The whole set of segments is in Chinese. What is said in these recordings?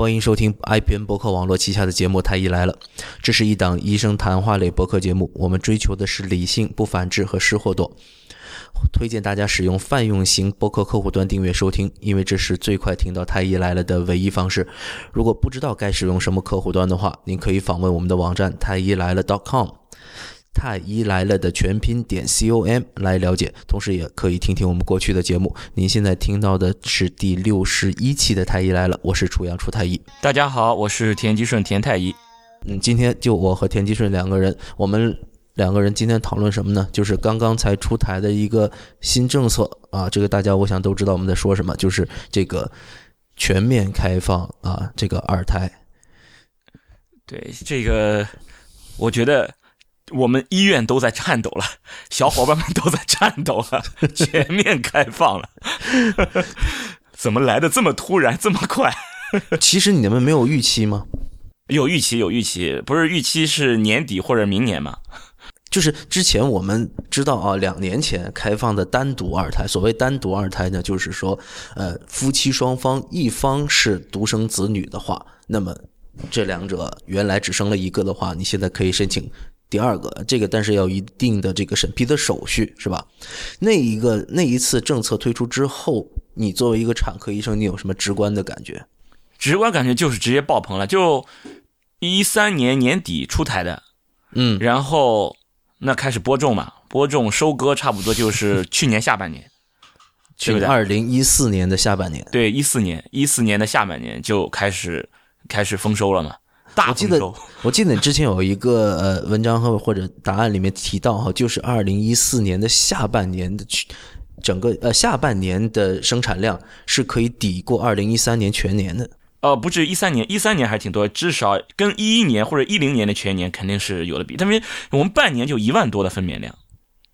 欢迎收听 IPN 博客网络旗下的节目《太医来了》，这是一档医生谈话类博客节目。我们追求的是理性、不反制和失货多。推荐大家使用泛用型博客客户端订阅收听，因为这是最快听到《太医来了》的唯一方式。如果不知道该使用什么客户端的话，您可以访问我们的网站太医来了 .com。太医来了的全拼点 com 来了解，同时也可以听听我们过去的节目。您现在听到的是第六十一期的太医来了，我是楚阳楚太医。大家好，我是田吉顺田太医。嗯，今天就我和田吉顺两个人，我们两个人今天讨论什么呢？就是刚刚才出台的一个新政策啊，这个大家我想都知道我们在说什么，就是这个全面开放啊，这个二胎。对这个，我觉得。我们医院都在颤抖了，小伙伴们都在颤抖了，全面开放了，怎么来的这么突然这么快？其实你们没有预期吗？有预期，有预期，不是预期是年底或者明年吗？就是之前我们知道啊，两年前开放的单独二胎，所谓单独二胎呢，就是说，呃，夫妻双方一方是独生子女的话，那么这两者原来只生了一个的话，你现在可以申请。第二个，这个但是要一定的这个审批的手续，是吧？那一个那一次政策推出之后，你作为一个产科医生，你有什么直观的感觉？直观感觉就是直接爆棚了，就一三年年底出台的，嗯，然后那开始播种嘛，播种收割差不多就是 去年下半年，去年二零一四年的下半年，对，一四年一四年的下半年就开始开始丰收了嘛。我记得，我记得你之前有一个呃文章和或者答案里面提到哈，就是二零一四年的下半年的整个呃下半年的生产量是可以抵过二零一三年全年的。呃，不止一三年，一三年还挺多，至少跟一一年或者一零年的全年肯定是有的比。他们我们半年就一万多的分娩量，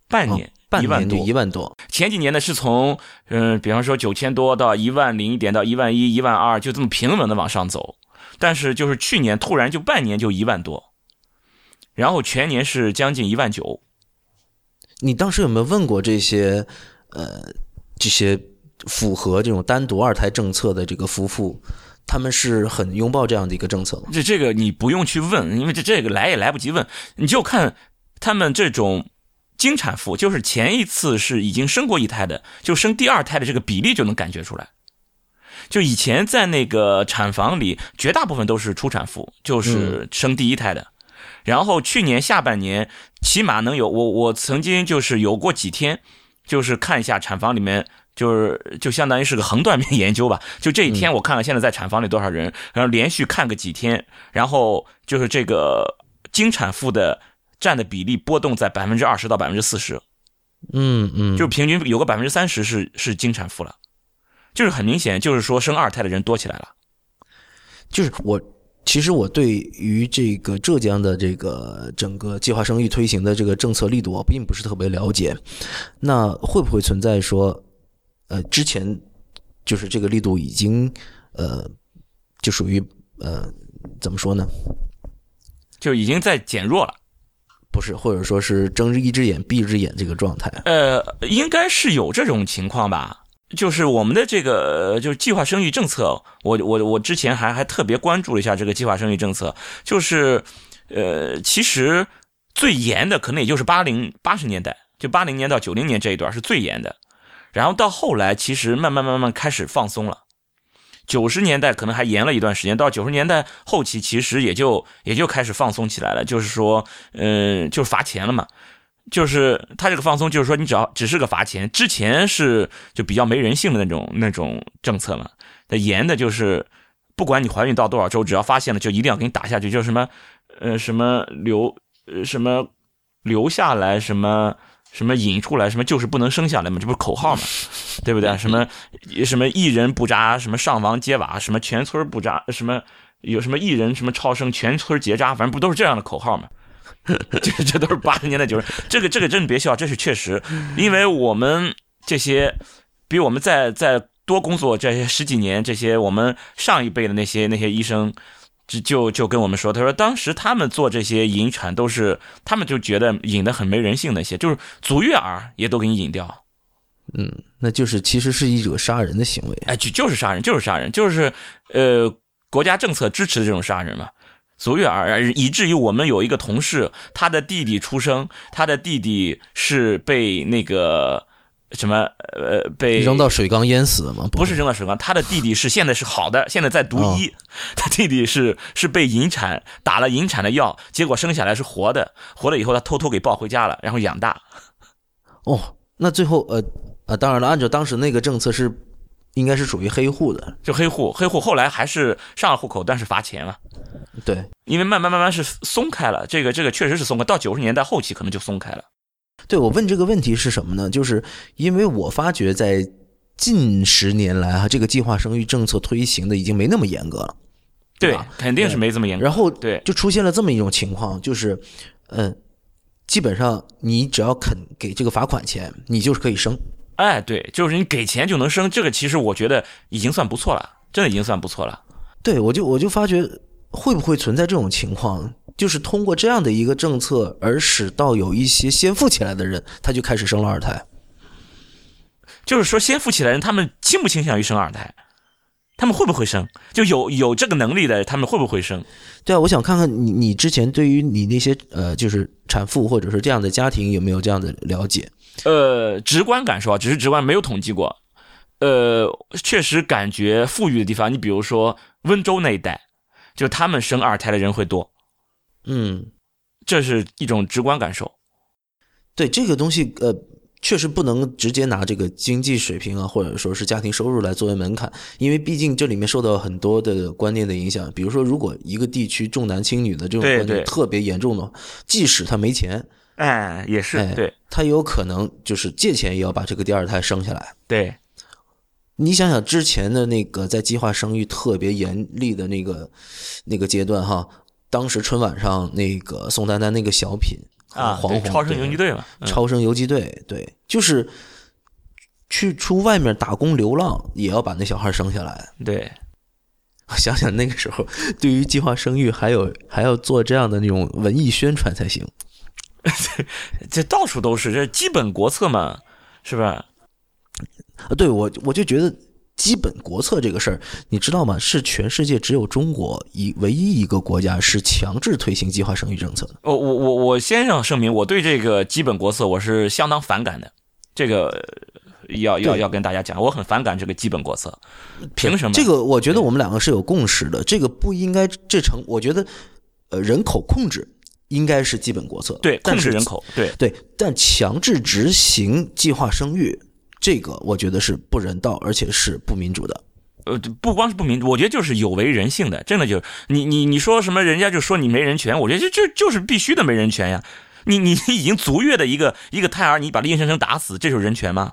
半年半年多一万多。前几年呢是从嗯，比方说九千多到一万零一点到一万一、一万二，就这么平稳的往上走。但是就是去年突然就半年就一万多，然后全年是将近一万九。你当时有没有问过这些呃这些符合这种单独二胎政策的这个夫妇，他们是很拥抱这样的一个政策吗？这这个你不用去问，因为这这个来也来不及问，你就看他们这种经产妇，就是前一次是已经生过一胎的，就生第二胎的这个比例就能感觉出来。就以前在那个产房里，绝大部分都是初产妇，就是生第一胎的。然后去年下半年，起码能有我我曾经就是有过几天，就是看一下产房里面，就是就相当于是个横断面研究吧。就这一天，我看看现在在产房里多少人，然后连续看个几天，然后就是这个经产妇的占的比例波动在百分之二十到百分之四十。嗯嗯，就平均有个百分之三十是是经产妇了。就是很明显，就是说生二胎的人多起来了。就是我，其实我对于这个浙江的这个整个计划生育推行的这个政策力度，我并不是特别了解。那会不会存在说，呃，之前就是这个力度已经呃，就属于呃，怎么说呢？就已经在减弱了，不是，或者说是睁一只眼闭一只眼这个状态？呃，应该是有这种情况吧。就是我们的这个就是计划生育政策，我我我之前还还特别关注了一下这个计划生育政策，就是呃，其实最严的可能也就是八零八十年代，就八零年到九零年这一段是最严的，然后到后来其实慢慢慢慢开始放松了，九十年代可能还严了一段时间，到九十年代后期其实也就也就开始放松起来了，就是说，嗯，就是罚钱了嘛。就是他这个放松，就是说你只要只是个罚钱，之前是就比较没人性的那种那种政策嘛。他严的就是，不管你怀孕到多少周，只要发现了就一定要给你打下去，就什么，呃什么留呃什么留下来，什么什么引出来，什么就是不能生下来嘛，这不是口号嘛，对不对？什么什么一人不扎，什么上房揭瓦，什么全村不扎，什么有什么一人什么超生，全村结扎，反正不都是这样的口号嘛。这这都是八十年代九十，这个这个真的别笑，这是确实，因为我们这些比我们在在多工作这些十几年，这些我们上一辈的那些那些医生，就就就跟我们说，他说当时他们做这些引产都是，他们就觉得引的很没人性那些，就是足月儿也都给你引掉，嗯，那就是其实是一种杀人的行为，哎，就就是杀人，就是杀人，就是呃。国家政策支持的这种杀人嘛。俗远而以至于我们有一个同事，他的弟弟出生，他的弟弟是被那个什么呃被扔到水缸淹死的吗？不是扔到水缸，他的弟弟是现在是好的，现在在读医，他弟弟是是被引产打了引产的药，结果生下来是活的，活了以后他偷偷给抱回家了，然后养大。哦，那最后呃呃，当然了，按照当时那个政策是应该是属于黑户的，就黑户，黑户后来还是上了户口，但是罚钱了。对，因为慢慢慢慢是松开了，这个这个确实是松开，到九十年代后期可能就松开了。对我问这个问题是什么呢？就是因为我发觉在近十年来哈，这个计划生育政策推行的已经没那么严格了。对，肯定是没这么严格。然后对，就出现了这么一种情况，就是嗯，基本上你只要肯给这个罚款钱，你就是可以生。哎，对，就是你给钱就能生，这个其实我觉得已经算不错了，真的已经算不错了。对，我就我就发觉。会不会存在这种情况？就是通过这样的一个政策，而使到有一些先富起来的人，他就开始生了二胎。就是说，先富起来人，他们倾不倾向于生二胎？他们会不会生？就有有这个能力的，他们会不会生？对啊，我想看看你，你之前对于你那些呃，就是产妇或者是这样的家庭有没有这样的了解？呃，直观感受啊，只是直观，没有统计过。呃，确实感觉富裕的地方，你比如说温州那一带。就他们生二胎的人会多，嗯，这是一种直观感受。对这个东西，呃，确实不能直接拿这个经济水平啊，或者说是家庭收入来作为门槛，因为毕竟这里面受到很多的观念的影响。比如说，如果一个地区重男轻女的这种观念特别严重的话，即使他没钱，哎，也是，对，他有可能就是借钱也要把这个第二胎生下来。对。你想想之前的那个在计划生育特别严厉的那个那个阶段哈，当时春晚上那个宋丹丹那个小品啊，黄宏超生游击队嘛，超生游击队，对，就是去出外面打工流浪也要把那小孩生下来。对，想想那个时候，对于计划生育还有还要做这样的那种文艺宣传才行。这到处都是，这基本国策嘛，是吧？啊，对我我就觉得基本国策这个事儿，你知道吗？是全世界只有中国一唯一一个国家是强制推行计划生育政策的。我我我我先要声明，我对这个基本国策我是相当反感的。这个要要要跟大家讲，我很反感这个基本国策。凭什么？这个我觉得我们两个是有共识的。这个不应该这成，我觉得呃人口控制应该是基本国策。对，控制人口。对对，但强制执行计划生育。这个我觉得是不人道，而且是不民主的。呃，不光是不民主，我觉得就是有违人性的。真的就是你你你说什么，人家就说你没人权。我觉得就就就是必须的没人权呀。你你已经足月的一个一个胎儿，你把他硬生生打死，这就是人权吗？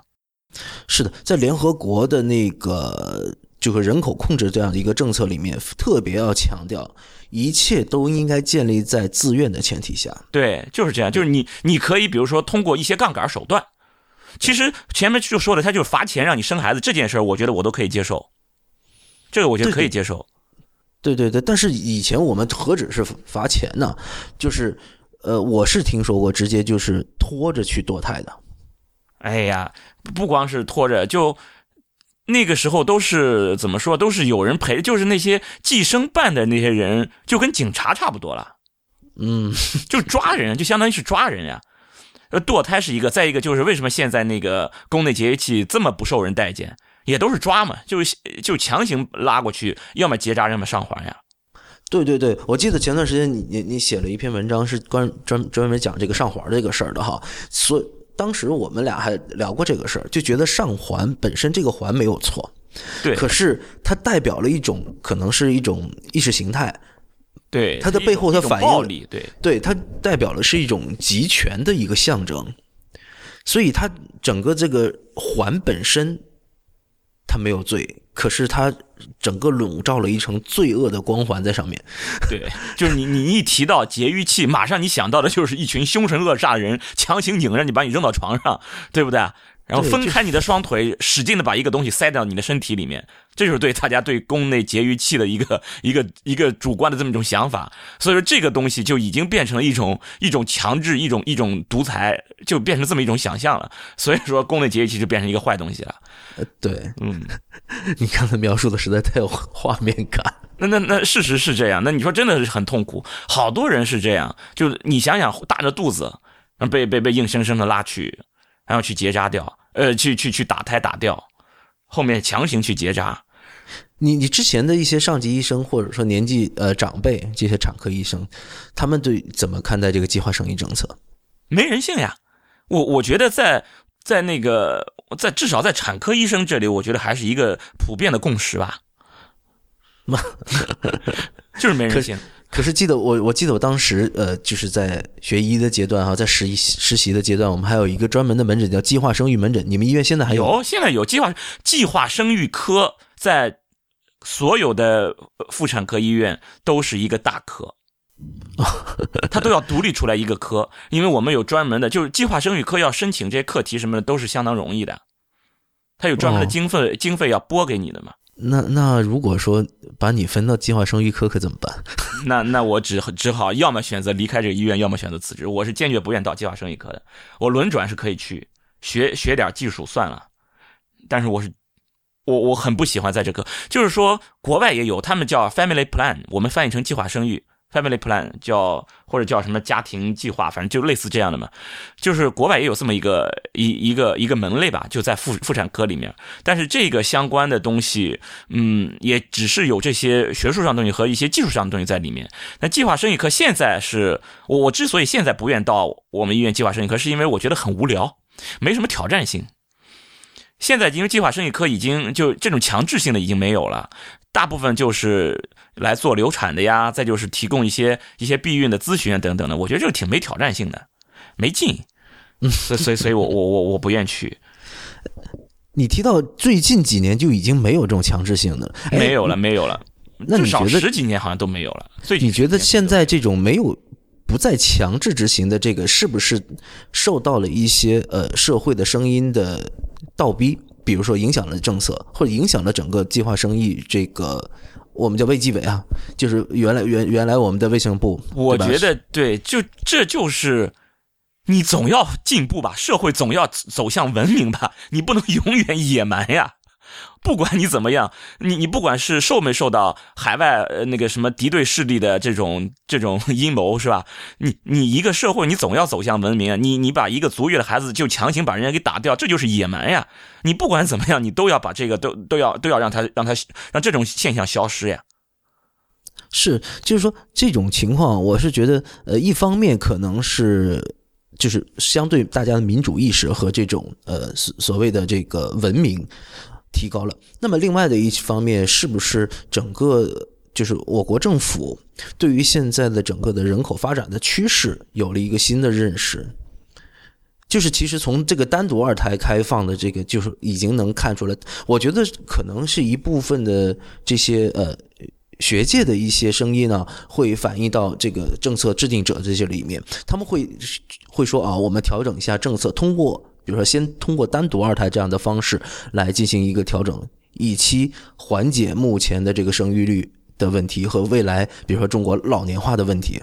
是的，在联合国的那个这个人口控制这样的一个政策里面，特别要强调，一切都应该建立在自愿的前提下。对，就是这样。就是你你可以比如说通过一些杠杆手段。其实前面就说了，他就是罚钱让你生孩子这件事儿，我觉得我都可以接受，这个我觉得可以接受。对对对，但是以前我们何止是罚钱呢？就是呃，我是听说过直接就是拖着去堕胎的。哎呀，不光是拖着，就那个时候都是怎么说，都是有人陪，就是那些计生办的那些人，就跟警察差不多了。嗯，就抓人，就相当于是抓人呀。呃，堕胎是一个，再一个就是为什么现在那个宫内节育器这么不受人待见，也都是抓嘛，就是就强行拉过去，要么结扎，要么上环呀。对对对，我记得前段时间你你你写了一篇文章，是关专专门讲这个上环这个事儿的哈。所当时我们俩还聊过这个事儿，就觉得上环本身这个环没有错，对，可是它代表了一种可能是一种意识形态。对它的背后，它反映对对它代表的是一种集权的一个象征，所以它整个这个环本身它没有罪，可是它整个笼罩了一层罪恶的光环在上面。对，就是你你一提到节育器，马上你想到的就是一群凶神恶煞的人强行拧着你把你扔到床上，对不对？然后分开你的双腿，使劲的把一个东西塞到你的身体里面，这就是对大家对宫内节育器的一个一个一个主观的这么一种想法。所以说这个东西就已经变成了一种一种强制、一种一种独裁，就变成这么一种想象了。所以说宫内节育器就变成一个坏东西了。对，嗯，你刚才描述的实在太有画面感。那那那事实是这样，那你说真的是很痛苦，好多人是这样，就你想想，大着肚子，被被被硬生生的拉去，然后去结扎掉，呃，去去去打胎打掉，后面强行去结扎。你你之前的一些上级医生或者说年纪呃长辈这些产科医生，他们对怎么看待这个计划生育政策？没人性呀！我我觉得在在那个在至少在产科医生这里，我觉得还是一个普遍的共识吧。就是没人性。可是记得我我记得我当时呃就是在学医的阶段哈，在实习实习的阶段，我们还有一个专门的门诊叫计划生育门诊。你们医院现在还有？现在有计划计划生育科在。所有的妇产科医院都是一个大科，他都要独立出来一个科，因为我们有专门的，就是计划生育科要申请这些课题什么的都是相当容易的，他有专门的经费，经费要拨给你的嘛。那那如果说把你分到计划生育科可怎么办？那那我只只好要么选择离开这个医院，要么选择辞职。我是坚决不愿到计划生育科的。我轮转是可以去学学点技术算了，但是我是。我我很不喜欢在这科，就是说国外也有，他们叫 family plan，我们翻译成计划生育，family plan 叫或者叫什么家庭计划，反正就类似这样的嘛。就是国外也有这么一个一一个一个门类吧，就在妇妇产科里面。但是这个相关的东西，嗯，也只是有这些学术上东西和一些技术上的东西在里面。那计划生育科现在是我我之所以现在不愿到我们医院计划生育科，是因为我觉得很无聊，没什么挑战性。现在因为计划生育科已经就这种强制性的已经没有了，大部分就是来做流产的呀，再就是提供一些一些避孕的咨询啊等等的，我觉得这个挺没挑战性的，没劲，所以所以所以我我我我不愿去。你提到最近几年就已经没有这种强制性的，没有了没有了，那你觉得十几年好像都没有了？所以你觉得现在这种没有？不再强制执行的这个，是不是受到了一些呃社会的声音的倒逼？比如说影响了政策，或者影响了整个计划生育这个我们叫卫计委啊，就是原来原原来我们的卫生部。我觉得对，就这就是你总要进步吧，社会总要走向文明吧，你不能永远野蛮呀。不管你怎么样，你你不管是受没受到海外呃那个什么敌对势力的这种这种阴谋是吧？你你一个社会你总要走向文明啊！你你把一个足月的孩子就强行把人家给打掉，这就是野蛮呀！你不管怎么样，你都要把这个都都要都要让他让他让这种现象消失呀！是，就是说这种情况，我是觉得呃，一方面可能是就是相对大家的民主意识和这种呃所所谓的这个文明。提高了，那么另外的一方面，是不是整个就是我国政府对于现在的整个的人口发展的趋势有了一个新的认识？就是其实从这个单独二胎开放的这个，就是已经能看出来，我觉得可能是一部分的这些呃学界的一些声音呢，会反映到这个政策制定者这些里面，他们会会说啊，我们调整一下政策，通过。比如说，先通过单独二胎这样的方式来进行一个调整，以期缓解目前的这个生育率的问题和未来，比如说中国老年化的问题。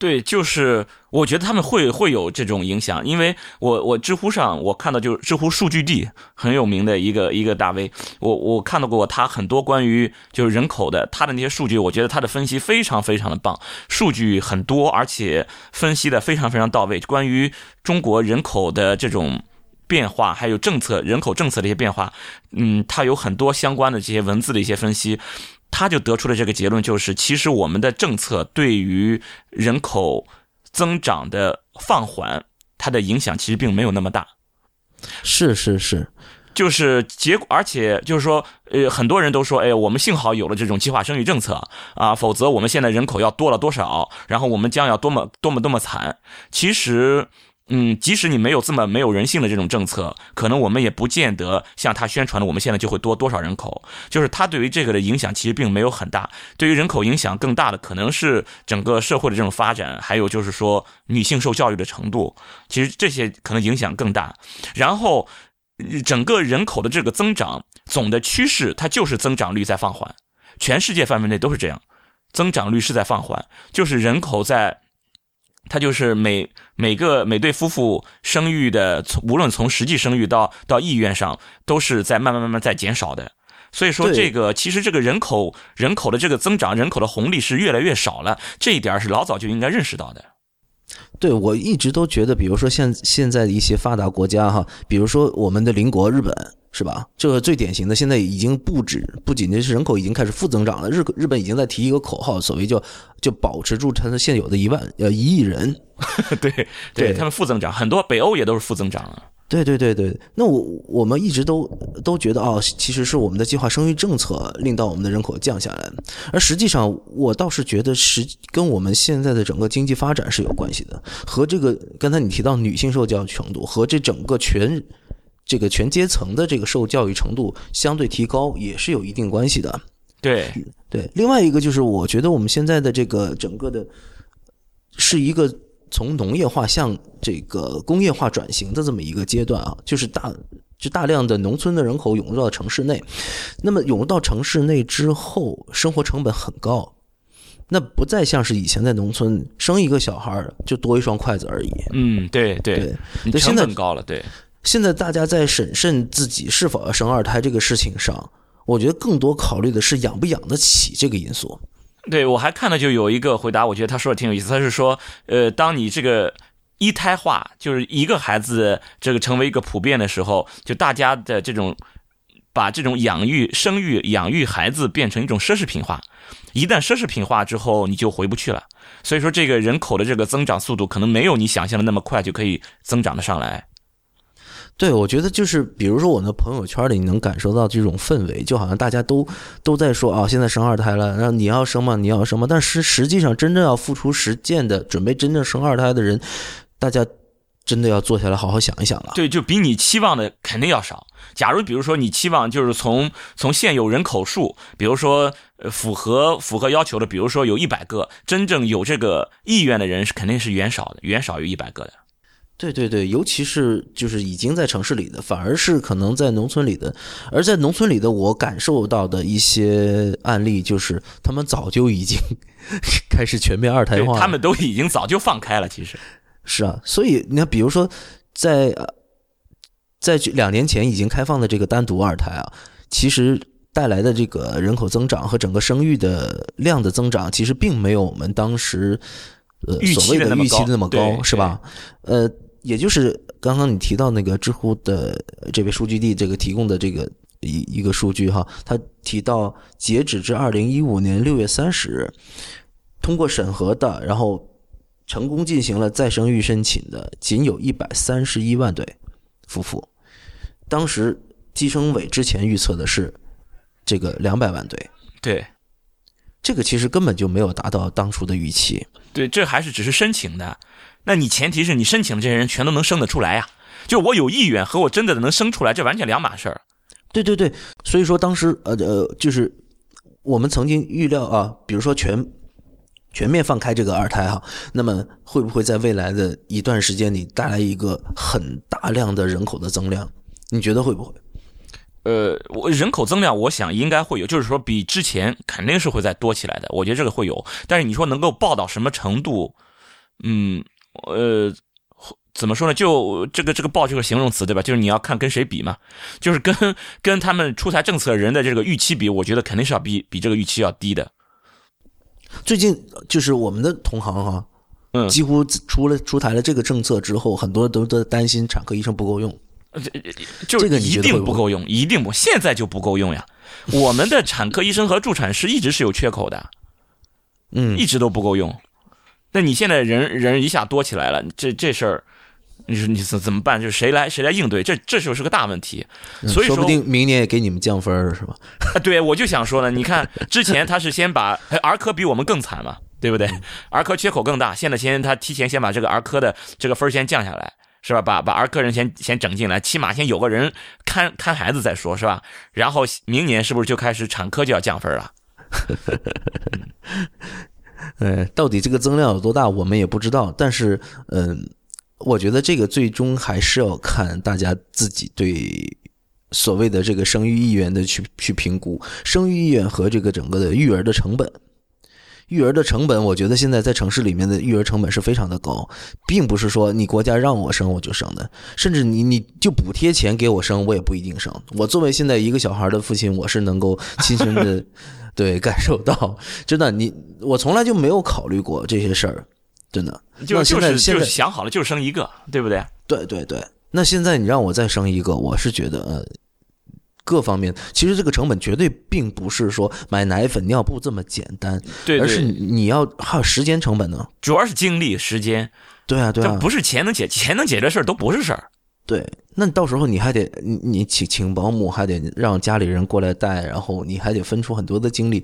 对，就是我觉得他们会会有这种影响，因为我我知乎上我看到就是知乎数据地很有名的一个一个大 V，我我看到过他很多关于就是人口的他的那些数据，我觉得他的分析非常非常的棒，数据很多，而且分析的非常非常到位。关于中国人口的这种变化，还有政策人口政策的一些变化，嗯，他有很多相关的这些文字的一些分析。他就得出了这个结论，就是其实我们的政策对于人口增长的放缓，它的影响其实并没有那么大。是是是，就是结果，而且就是说，呃，很多人都说，哎，我们幸好有了这种计划生育政策啊，否则我们现在人口要多了多少，然后我们将要多么多么多么惨。其实。嗯，即使你没有这么没有人性的这种政策，可能我们也不见得像他宣传的，我们现在就会多多少人口。就是他对于这个的影响其实并没有很大。对于人口影响更大的，可能是整个社会的这种发展，还有就是说女性受教育的程度，其实这些可能影响更大。然后，整个人口的这个增长总的趋势，它就是增长率在放缓，全世界范围内都是这样，增长率是在放缓，就是人口在。它就是每每个每对夫妇生育的，从无论从实际生育到到意愿上，都是在慢慢慢慢在减少的。所以说，这个其实这个人口人口的这个增长，人口的红利是越来越少了。这一点是老早就应该认识到的。对，我一直都觉得，比如说现现在的一些发达国家哈，比如说我们的邻国日本，是吧？这个最典型的，现在已经不止，不仅仅是人口已经开始负增长了，日日本已经在提一个口号，所谓叫就保持住它的现有的一万呃一亿人。对，对他们负增长，很多北欧也都是负增长了。对对对对，那我我们一直都都觉得哦，其实是我们的计划生育政策令到我们的人口降下来，而实际上我倒是觉得是跟我们现在的整个经济发展是有关系的，和这个刚才你提到女性受教育程度和这整个全这个全阶层的这个受教育程度相对提高也是有一定关系的。对对，另外一个就是我觉得我们现在的这个整个的是一个。从农业化向这个工业化转型的这么一个阶段啊，就是大就大量的农村的人口涌入到城市内，那么涌入到城市内之后，生活成本很高，那不再像是以前在农村生一个小孩就多一双筷子而已。嗯，对对，对，成本高了。对，现在大家在审慎自己是否要生二胎这个事情上，我觉得更多考虑的是养不养得起这个因素。对，我还看到就有一个回答，我觉得他说的挺有意思。他是说，呃，当你这个一胎化，就是一个孩子这个成为一个普遍的时候，就大家的这种把这种养育、生育、养育孩子变成一种奢侈品化。一旦奢侈品化之后，你就回不去了。所以说，这个人口的这个增长速度可能没有你想象的那么快就可以增长的上来。对，我觉得就是，比如说我的朋友圈里，你能感受到这种氛围，就好像大家都都在说啊，现在生二胎了，然后你要生吗？你要生吗？但是实际上，真正要付出实践的，准备真正生二胎的人，大家真的要坐下来好好想一想了。对，就比你期望的肯定要少。假如比如说你期望就是从从现有人口数，比如说呃符合符合要求的，比如说有一百个，真正有这个意愿的人是肯定是远少的，远少于一百个的。对对对，尤其是就是已经在城市里的，反而是可能在农村里的。而在农村里的，我感受到的一些案例，就是他们早就已经 开始全面二胎化，他们都已经早就放开了。其实是啊，所以你看，比如说在在两年前已经开放的这个单独二胎啊，其实带来的这个人口增长和整个生育的量的增长，其实并没有我们当时呃所谓的预期的那么高，是吧？呃。也就是刚刚你提到那个知乎的这位数据帝这个提供的这个一一个数据哈，他提到截止至二零一五年六月三十日，通过审核的，然后成功进行了再生育申请的，仅有一百三十一万对夫妇。当时计生委之前预测的是这个两百万对，对，这个其实根本就没有达到当初的预期。对，这还是只是申请的。那你前提是你申请的这些人全都能生得出来呀？就我有意愿和我真的能生出来，这完全两码事儿。对对对，所以说当时呃呃，就是我们曾经预料啊，比如说全全面放开这个二胎哈，那么会不会在未来的一段时间里带来一个很大量的人口的增量？你觉得会不会？呃，我人口增量，我想应该会有，就是说比之前肯定是会再多起来的。我觉得这个会有，但是你说能够爆到什么程度？嗯。呃，怎么说呢？就这个这个“报”这个形容词，对吧？就是你要看跟谁比嘛，就是跟跟他们出台政策人的这个预期比，我觉得肯定是要比比这个预期要低的。最近就是我们的同行哈，嗯，几乎出了出台了这个政策之后，很多都在担心产科医生不够用。就这个一定不够用，一定不，现在就不够用呀。我们的产科医生和助产师一直是有缺口的，嗯，一直都不够用。那你现在人人一下多起来了，这这事儿，你说你怎怎么办？就是谁来谁来应对？这这就是个大问题。所以说不定明年也给你们降分儿是吧？对，我就想说呢，你看之前他是先把儿科比我们更惨嘛，对不对？儿科缺口更大，现在先他提前先把这个儿科的这个分先降下来，是吧？把把儿科人先先整进来，起码先有个人看看孩子再说，是吧？然后明年是不是就开始产科就要降分了？呃，到底这个增量有多大，我们也不知道。但是，嗯，我觉得这个最终还是要看大家自己对所谓的这个生育意愿的去去评估，生育意愿和这个整个的育儿的成本。育儿的成本，我觉得现在在城市里面的育儿成本是非常的高，并不是说你国家让我生我就生的，甚至你你就补贴钱给我生，我也不一定生。我作为现在一个小孩的父亲，我是能够亲身的 对感受到，真的，你我从来就没有考虑过这些事儿，真的。就是现在是想好了就生一个，对不对？对对对，那现在你让我再生一个，我是觉得呃，各方面其实这个成本绝对并不是说买奶粉、尿布这么简单，对而是，你要还有时间成本呢。主要是精力时间，对啊，对啊，这不是钱能解，钱能解决的事儿都不是事儿。对，那到时候你还得你你请请保姆，还得让家里人过来带，然后你还得分出很多的精力，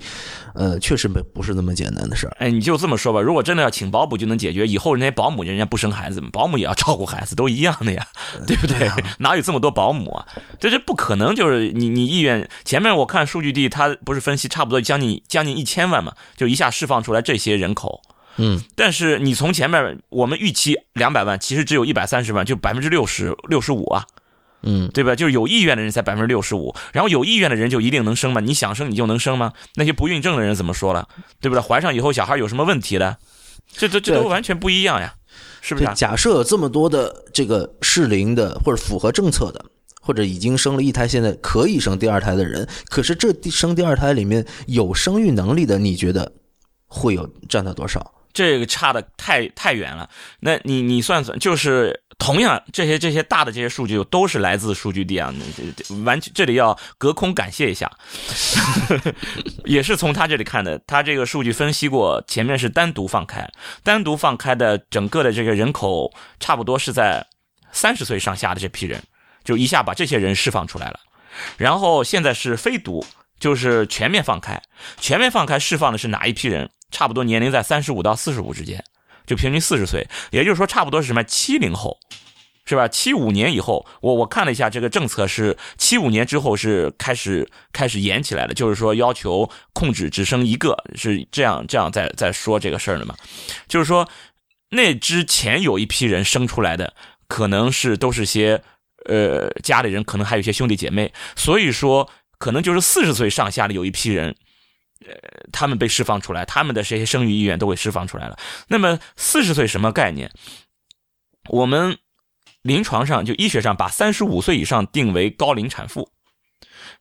呃，确实没不是那么简单的事儿。哎，你就这么说吧，如果真的要请保姆就能解决，以后人家保姆人家不生孩子嘛，保姆也要照顾孩子，都一样的呀，对不对？哪有这么多保姆啊？这是不可能，就是你你意愿前面我看数据地，他不是分析差不多将近将近一千万嘛，就一下释放出来这些人口。嗯，但是你从前面我们预期两百万，其实只有一百三十万，就百分之六十六十五啊，嗯，对吧？就是有意愿的人才百分之六十五，然后有意愿的人就一定能生吗？你想生你就能生吗？那些不孕症的人怎么说了？对不对？怀上以后小孩有什么问题的？这这这都完全不一样呀，是不是，啊？假设有这么多的这个适龄的或者符合政策的，或者已经生了一胎，现在可以生第二胎的人，可是这第生第二胎里面有生育能力的，你觉得会有占到多少？这个差的太太远了。那你你算算，就是同样这些这些大的这些数据都是来自数据地啊，完全这里要隔空感谢一下，也是从他这里看的。他这个数据分析过，前面是单独放开，单独放开的整个的这个人口差不多是在三十岁上下的这批人，就一下把这些人释放出来了。然后现在是非独，就是全面放开，全面放开释放的是哪一批人？差不多年龄在三十五到四十五之间，就平均四十岁，也就是说差不多是什么七零后，是吧？七五年以后，我我看了一下这个政策是七五年之后是开始开始严起来了，就是说要求控制只生一个，是这样这样在在说这个事儿的嘛？就是说那之前有一批人生出来的，可能是都是些呃家里人可能还有一些兄弟姐妹，所以说可能就是四十岁上下的有一批人。呃，他们被释放出来，他们的这些生育意愿都会释放出来了。那么四十岁什么概念？我们临床上就医学上把三十五岁以上定为高龄产妇，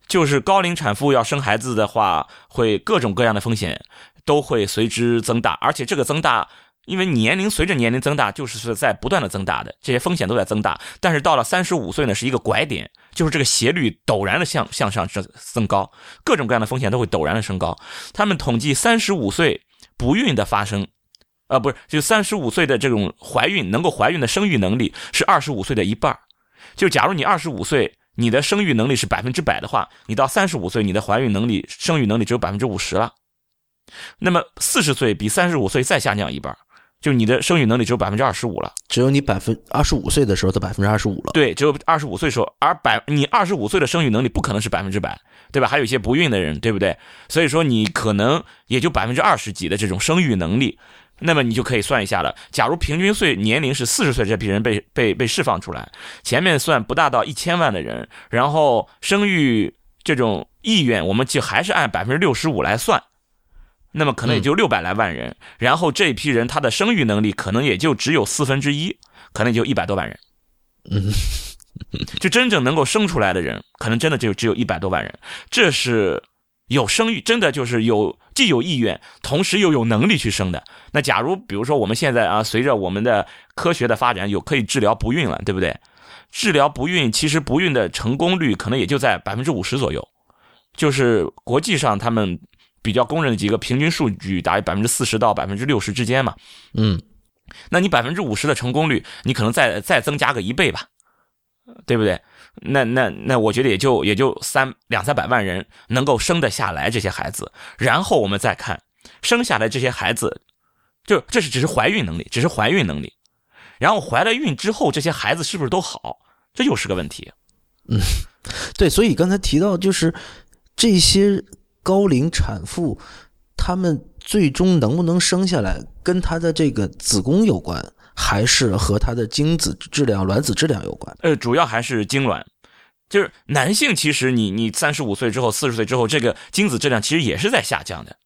就是高龄产妇要生孩子的话，会各种各样的风险都会随之增大，而且这个增大。因为年龄随着年龄增大，就是是在不断的增大的，这些风险都在增大。但是到了三十五岁呢，是一个拐点，就是这个斜率陡然的向向上增增高，各种各样的风险都会陡然的升高。他们统计三十五岁不孕的发生，呃，不是，就三十五岁的这种怀孕能够怀孕的生育能力是二十五岁的一半就假如你二十五岁，你的生育能力是百分之百的话，你到三十五岁，你的怀孕能力、生育能力只有百分之五十了。那么四十岁比三十五岁再下降一半就你的生育能力只有百分之二十五了。只有你百分二十五岁的时候的百分之二十五了。对，只有二十五岁时候，而百你二十五岁的生育能力不可能是百分之百，对吧？还有一些不孕的人，对不对？所以说你可能也就百分之二十几的这种生育能力，那么你就可以算一下了。假如平均岁年龄是四十岁，这批人被被被释放出来，前面算不大到一千万的人，然后生育这种意愿，我们就还是按百分之六十五来算。那么可能也就六百来万人，然后这一批人他的生育能力可能也就只有四分之一，可能也就一百多万人。嗯，就真正能够生出来的人，可能真的就只有一百多万人。这是有生育，真的就是有既有意愿，同时又有能力去生的。那假如比如说我们现在啊，随着我们的科学的发展，有可以治疗不孕了，对不对？治疗不孕，其实不孕的成功率可能也就在百分之五十左右，就是国际上他们比较公认的几个平均数据，大约百分之四十到百分之六十之间嘛。嗯，那你百分之五十的成功率，你可能再再增加个一倍吧，对不对？那那那，我觉得也就也就三两三百万人能够生得下来这些孩子，然后我们再看生下来这些孩子，就这是只是怀孕能力，只是怀孕能力，然后怀了孕之后，这些孩子是不是都好？这又是个问题。嗯对，所以刚才提到就是这些高龄产妇，她们最终能不能生下来，跟她的这个子宫有关，还是和她的精子质量、卵子质量有关？呃，主要还是精卵，就是男性其实你你三十五岁之后、四十岁之后，这个精子质量其实也是在下降的。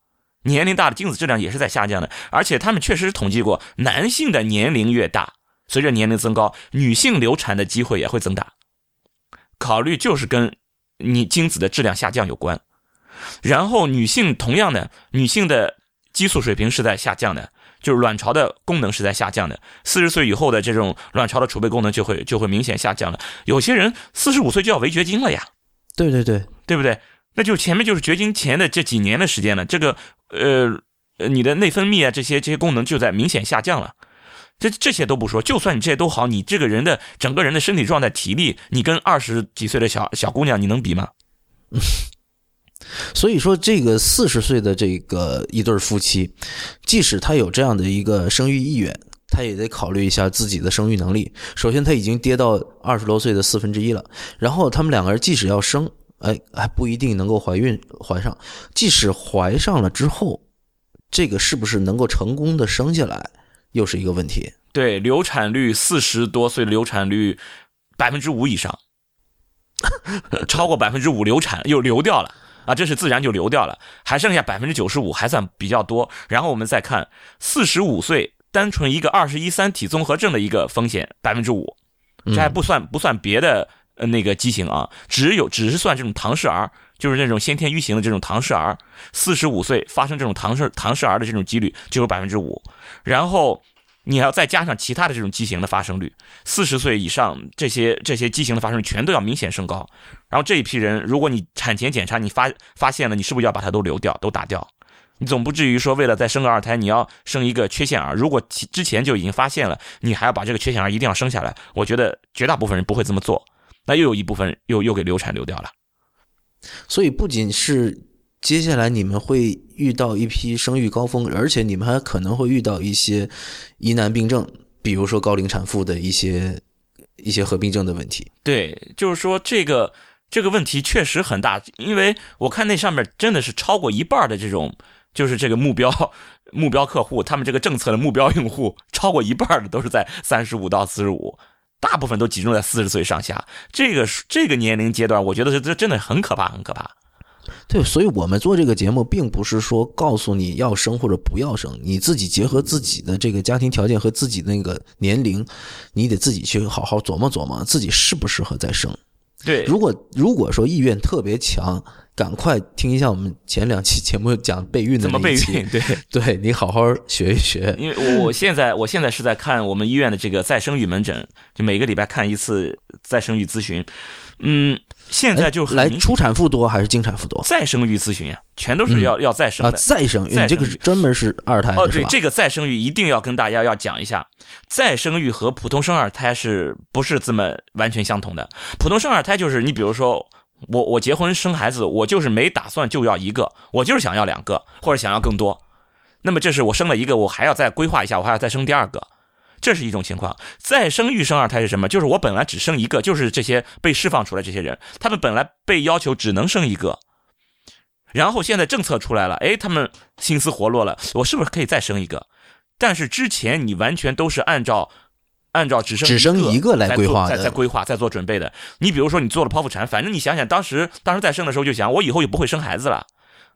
年龄大的精子质量也是在下降的，而且他们确实统计过，男性的年龄越大，随着年龄增高，女性流产的机会也会增大。考虑就是跟你精子的质量下降有关。然后女性同样的，女性的激素水平是在下降的，就是卵巢的功能是在下降的。四十岁以后的这种卵巢的储备功能就会就会明显下降了。有些人四十五岁就要围绝经了呀，对对对，对不对？那就前面就是绝经前的这几年的时间了，这个呃呃你的内分泌啊这些这些功能就在明显下降了。这这些都不说，就算你这些都好，你这个人的整个人的身体状态、体力，你跟二十几岁的小小姑娘你能比吗？所以说，这个四十岁的这个一对夫妻，即使他有这样的一个生育意愿，他也得考虑一下自己的生育能力。首先，他已经跌到二十多岁的四分之一了。然后，他们两个人即使要生，哎，还不一定能够怀孕怀上。即使怀上了之后，这个是不是能够成功的生下来，又是一个问题。对，流产率四十多岁流产率百分之五以上，超过百分之五流产又流掉了。啊，这是自然就流掉了，还剩下百分之九十五，还算比较多。然后我们再看四十五岁，单纯一个二十一三体综合症的一个风险百分之五，这还不算不算别的呃那个畸形啊，只有只是算这种唐氏儿，就是那种先天愚型的这种唐氏儿，四十五岁发生这种唐氏唐氏儿的这种几率就有百分之五，然后。你要再加上其他的这种畸形的发生率，四十岁以上这些这些畸形的发生率全都要明显升高。然后这一批人，如果你产前检查你发发现了，你是不是要把它都流掉，都打掉？你总不至于说为了再生个二胎，你要生一个缺陷儿。如果之前就已经发现了，你还要把这个缺陷儿一定要生下来？我觉得绝大部分人不会这么做。那又有一部分又又给流产流掉了。所以不仅是。接下来你们会遇到一批生育高峰，而且你们还可能会遇到一些疑难病症，比如说高龄产妇的一些一些合并症的问题。对，就是说这个这个问题确实很大，因为我看那上面真的是超过一半的这种，就是这个目标 目标客户，他们这个政策的目标用户超过一半的都是在三十五到四十五，大部分都集中在四十岁上下。这个这个年龄阶段，我觉得这这真的很可怕，很可怕。对，所以我们做这个节目，并不是说告诉你要生或者不要生，你自己结合自己的这个家庭条件和自己那个年龄，你得自己去好好琢磨琢磨，自己适不适合再生。对，如果如果说意愿特别强，赶快听一下我们前两期节目讲备孕的怎么备孕，对，对你好好学一学。因为我现在我现在是在看我们医院的这个再生育门诊，就每个礼拜看一次再生育咨询，嗯。现在就来初产妇多还是经产妇多？再生育咨询呀，全都是要要再生的。再生育，这个是专门是二胎哦。对，这个再生育一定要跟大家要讲一下，再生育和普通生二胎是不是这么完全相同的？普通生二胎就是你比如说我我结婚生孩子，我就是没打算就要一个，我就是想要两个或者想要更多。那么这是我生了一个，我还要再规划一下，我还要再生第二个。这是一种情况，再生育生二胎是什么？就是我本来只生一个，就是这些被释放出来这些人，他们本来被要求只能生一个，然后现在政策出来了，哎，他们心思活络了，我是不是可以再生一个？但是之前你完全都是按照按照只生只生一个来规划在在规划在做准备的。你比如说你做了剖腹产，反正你想想，当时当时再生的时候就想，我以后也不会生孩子了。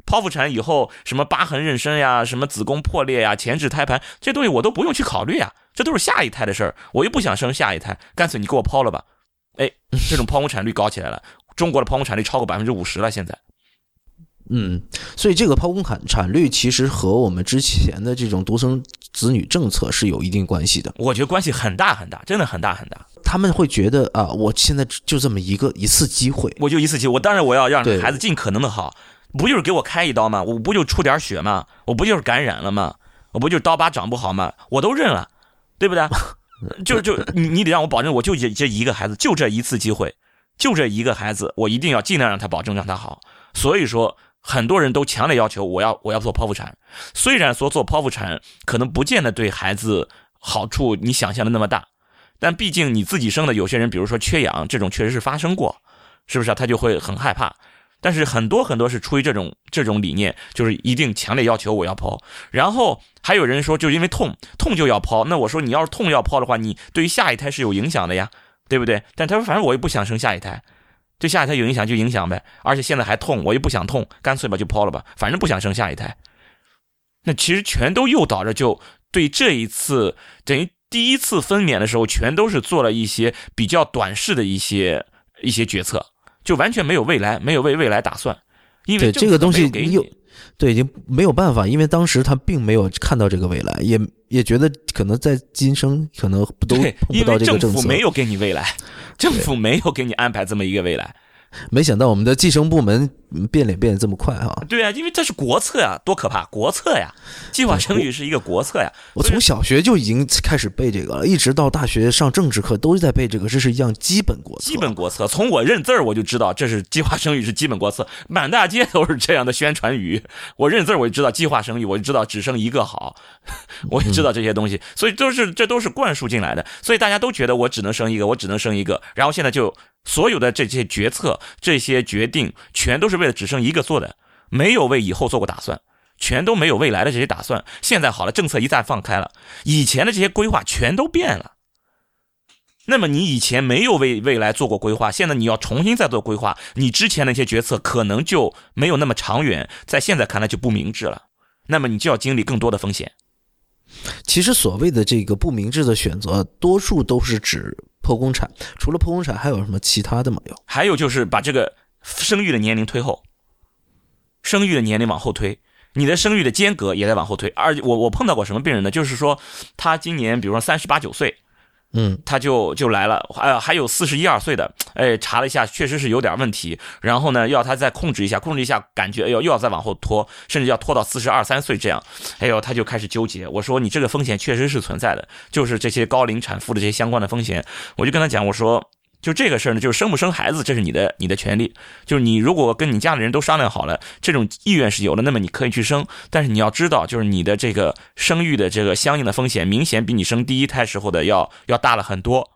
剖腹产以后，什么疤痕妊娠呀，什么子宫破裂呀，前置胎盘这些东西我都不用去考虑啊，这都是下一胎的事儿。我又不想生下一胎，干脆你给我剖了吧。哎，这种剖宫产率高起来了，中国的剖宫产率超过百分之五十了。现在，嗯，所以这个剖宫产产率其实和我们之前的这种独生子女政策是有一定关系的。我觉得关系很大很大，真的很大很大。他们会觉得啊，我现在就这么一个一次机会，我就一次机会，我当然我要让孩子尽可能的好。不就是给我开一刀吗？我不就出点血吗？我不就是感染了吗？我不就是刀疤长不好吗？我都认了，对不对？就就你你得让我保证，我就这这一个孩子，就这一次机会，就这一个孩子，我一定要尽量让他保证让他好。所以说，很多人都强烈要求我要我要做剖腹产。虽然说做剖腹产可能不见得对孩子好处你想象的那么大，但毕竟你自己生的，有些人比如说缺氧这种确实是发生过，是不是啊？他就会很害怕。但是很多很多是出于这种这种理念，就是一定强烈要求我要剖，然后还有人说就因为痛痛就要剖，那我说你要是痛要剖的话，你对于下一胎是有影响的呀，对不对？但他说反正我也不想生下一胎，对下一胎有影响就影响呗，而且现在还痛，我又不想痛，干脆吧就剖了吧，反正不想生下一胎。那其实全都诱导着，就对这一次等于第一次分娩的时候，全都是做了一些比较短视的一些一些决策，就完全没有未来，没有为未来打算。因为对这个东西给又对已经没有办法，因为当时他并没有看到这个未来，也也觉得可能在今生可能都碰不到这个政府策，没有给你未来，政府没有给你安排这么一个未来。没想到我们的计生部门变脸变得这么快哈！对啊，因为这是国策呀，多可怕！国策呀，计划生育是一个国策呀。我从小学就已经开始背这个了，一直到大学上政治课都在背这个，这是一样基本国策。基本国策，从我认字儿我就知道这是计划生育是基本国策，满大街都是这样的宣传语。我认字儿我就知道计划生育，我就知道只生一个好，我也知道这些东西，所以都是这都是灌输进来的。所以大家都觉得我只能生一个，我只能生一个，然后现在就。所有的这些决策、这些决定，全都是为了只剩一个做的，没有为以后做过打算，全都没有未来的这些打算。现在好了，政策一旦放开了，以前的这些规划全都变了。那么你以前没有为未来做过规划，现在你要重新再做规划，你之前那些决策可能就没有那么长远，在现在看来就不明智了。那么你就要经历更多的风险。其实所谓的这个不明智的选择，多数都是指。剖宫产除了剖宫产还有什么其他的吗？有，还有就是把这个生育的年龄推后，生育的年龄往后推，你的生育的间隔也在往后推。而我我碰到过什么病人呢？就是说他今年比如说三十八九岁。嗯，他就就来了，还还有四十一二岁的，哎，查了一下，确实是有点问题。然后呢，要他再控制一下，控制一下，感觉哎呦又要再往后拖，甚至要拖到四十二三岁这样。哎呦，他就开始纠结。我说你这个风险确实是存在的，就是这些高龄产妇的这些相关的风险。我就跟他讲，我说。就这个事儿呢，就是生不生孩子，这是你的你的权利。就是你如果跟你家里人都商量好了，这种意愿是有了，那么你可以去生。但是你要知道，就是你的这个生育的这个相应的风险，明显比你生第一胎时候的要要大了很多。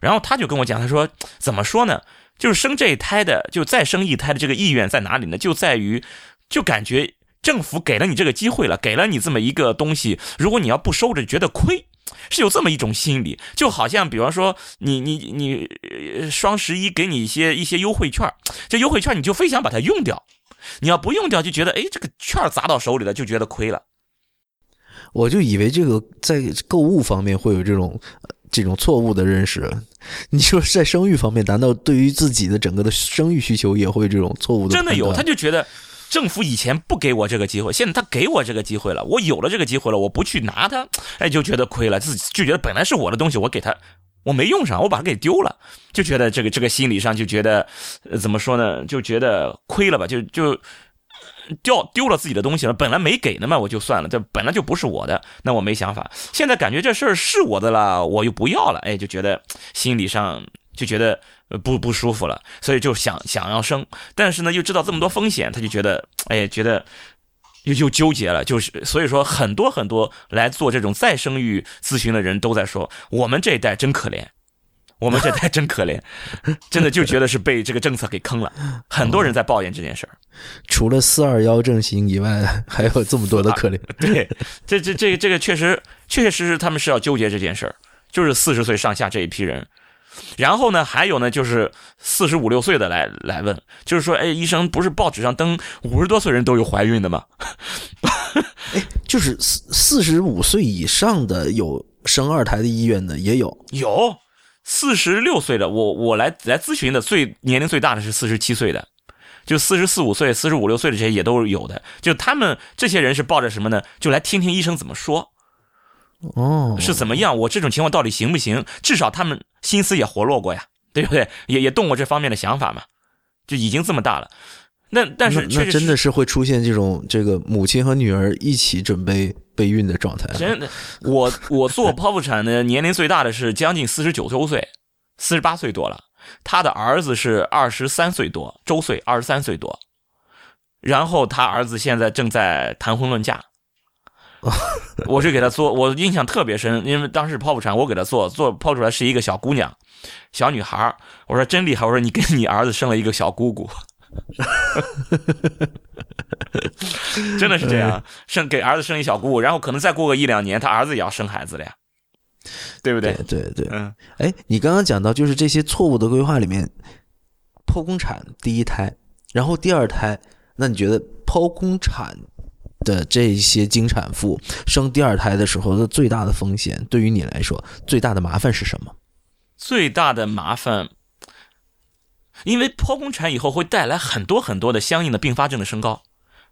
然后他就跟我讲，他说怎么说呢？就是生这一胎的，就再生一胎的这个意愿在哪里呢？就在于，就感觉政府给了你这个机会了，给了你这么一个东西，如果你要不收着，觉得亏。是有这么一种心理，就好像比方说你你你双十一给你一些一些优惠券，这优惠券你就非想把它用掉，你要不用掉就觉得哎这个券砸到手里了就觉得亏了。我就以为这个在购物方面会有这种这种错误的认识，你说在生育方面，难道对于自己的整个的生育需求也会这种错误的？真的有，他就觉得。政府以前不给我这个机会，现在他给我这个机会了，我有了这个机会了，我不去拿它，哎，就觉得亏了，自己就觉得本来是我的东西，我给他，我没用上，我把它给丢了，就觉得这个这个心理上就觉得，怎么说呢，就觉得亏了吧，就就掉丢了自己的东西了，本来没给的嘛，我就算了，这本来就不是我的，那我没想法，现在感觉这事儿是我的了，我又不要了，哎，就觉得心理上。就觉得不不舒服了，所以就想想要生，但是呢又知道这么多风险，他就觉得哎，觉得又又纠结了，就是所以说很多很多来做这种再生育咨询的人都在说，我们这一代真可怜，我们这代真可怜，真的就觉得是被这个政策给坑了，很多人在抱怨这件事儿。除了四二幺阵型以外，还有这么多的可怜。对，这这这个这个确实确确实实他们是要纠结这件事儿，就是四十岁上下这一批人。然后呢，还有呢，就是四十五六岁的来来问，就是说，哎，医生不是报纸上登五十多岁人都有怀孕的吗？哎，就是四四十五岁以上的有生二胎的医院的也有，有四十六岁的，我我来来咨询的最年龄最大的是四十七岁的，就四十四五岁、四十五六岁的这些也都有的，就他们这些人是抱着什么呢？就来听听医生怎么说。哦，是怎么样？我这种情况到底行不行？至少他们心思也活络过呀，对不对？也也动过这方面的想法嘛，就已经这么大了。那但是那真的是会出现这种这个母亲和女儿一起准备备孕的状态。真的，我我做剖腹产的年龄最大的是将近四十九周岁，四十八岁多了。他的儿子是二十三岁多周岁，二十三岁多。然后他儿子现在正在谈婚论嫁。我是给他做，我印象特别深，因为当时剖腹产，我给他做，做剖出来是一个小姑娘，小女孩我说真厉害，我说你跟你儿子生了一个小姑姑，真的是这样，生给儿子生一小姑姑，然后可能再过个一两年，他儿子也要生孩子了呀，对不对？对对，嗯，哎，你刚刚讲到就是这些错误的规划里面，剖宫产第一胎，然后第二胎，那你觉得剖宫产？的这些经产妇生第二胎的时候的最大的风险，对于你来说最大的麻烦是什么？最大的麻烦，因为剖宫产以后会带来很多很多的相应的并发症的升高，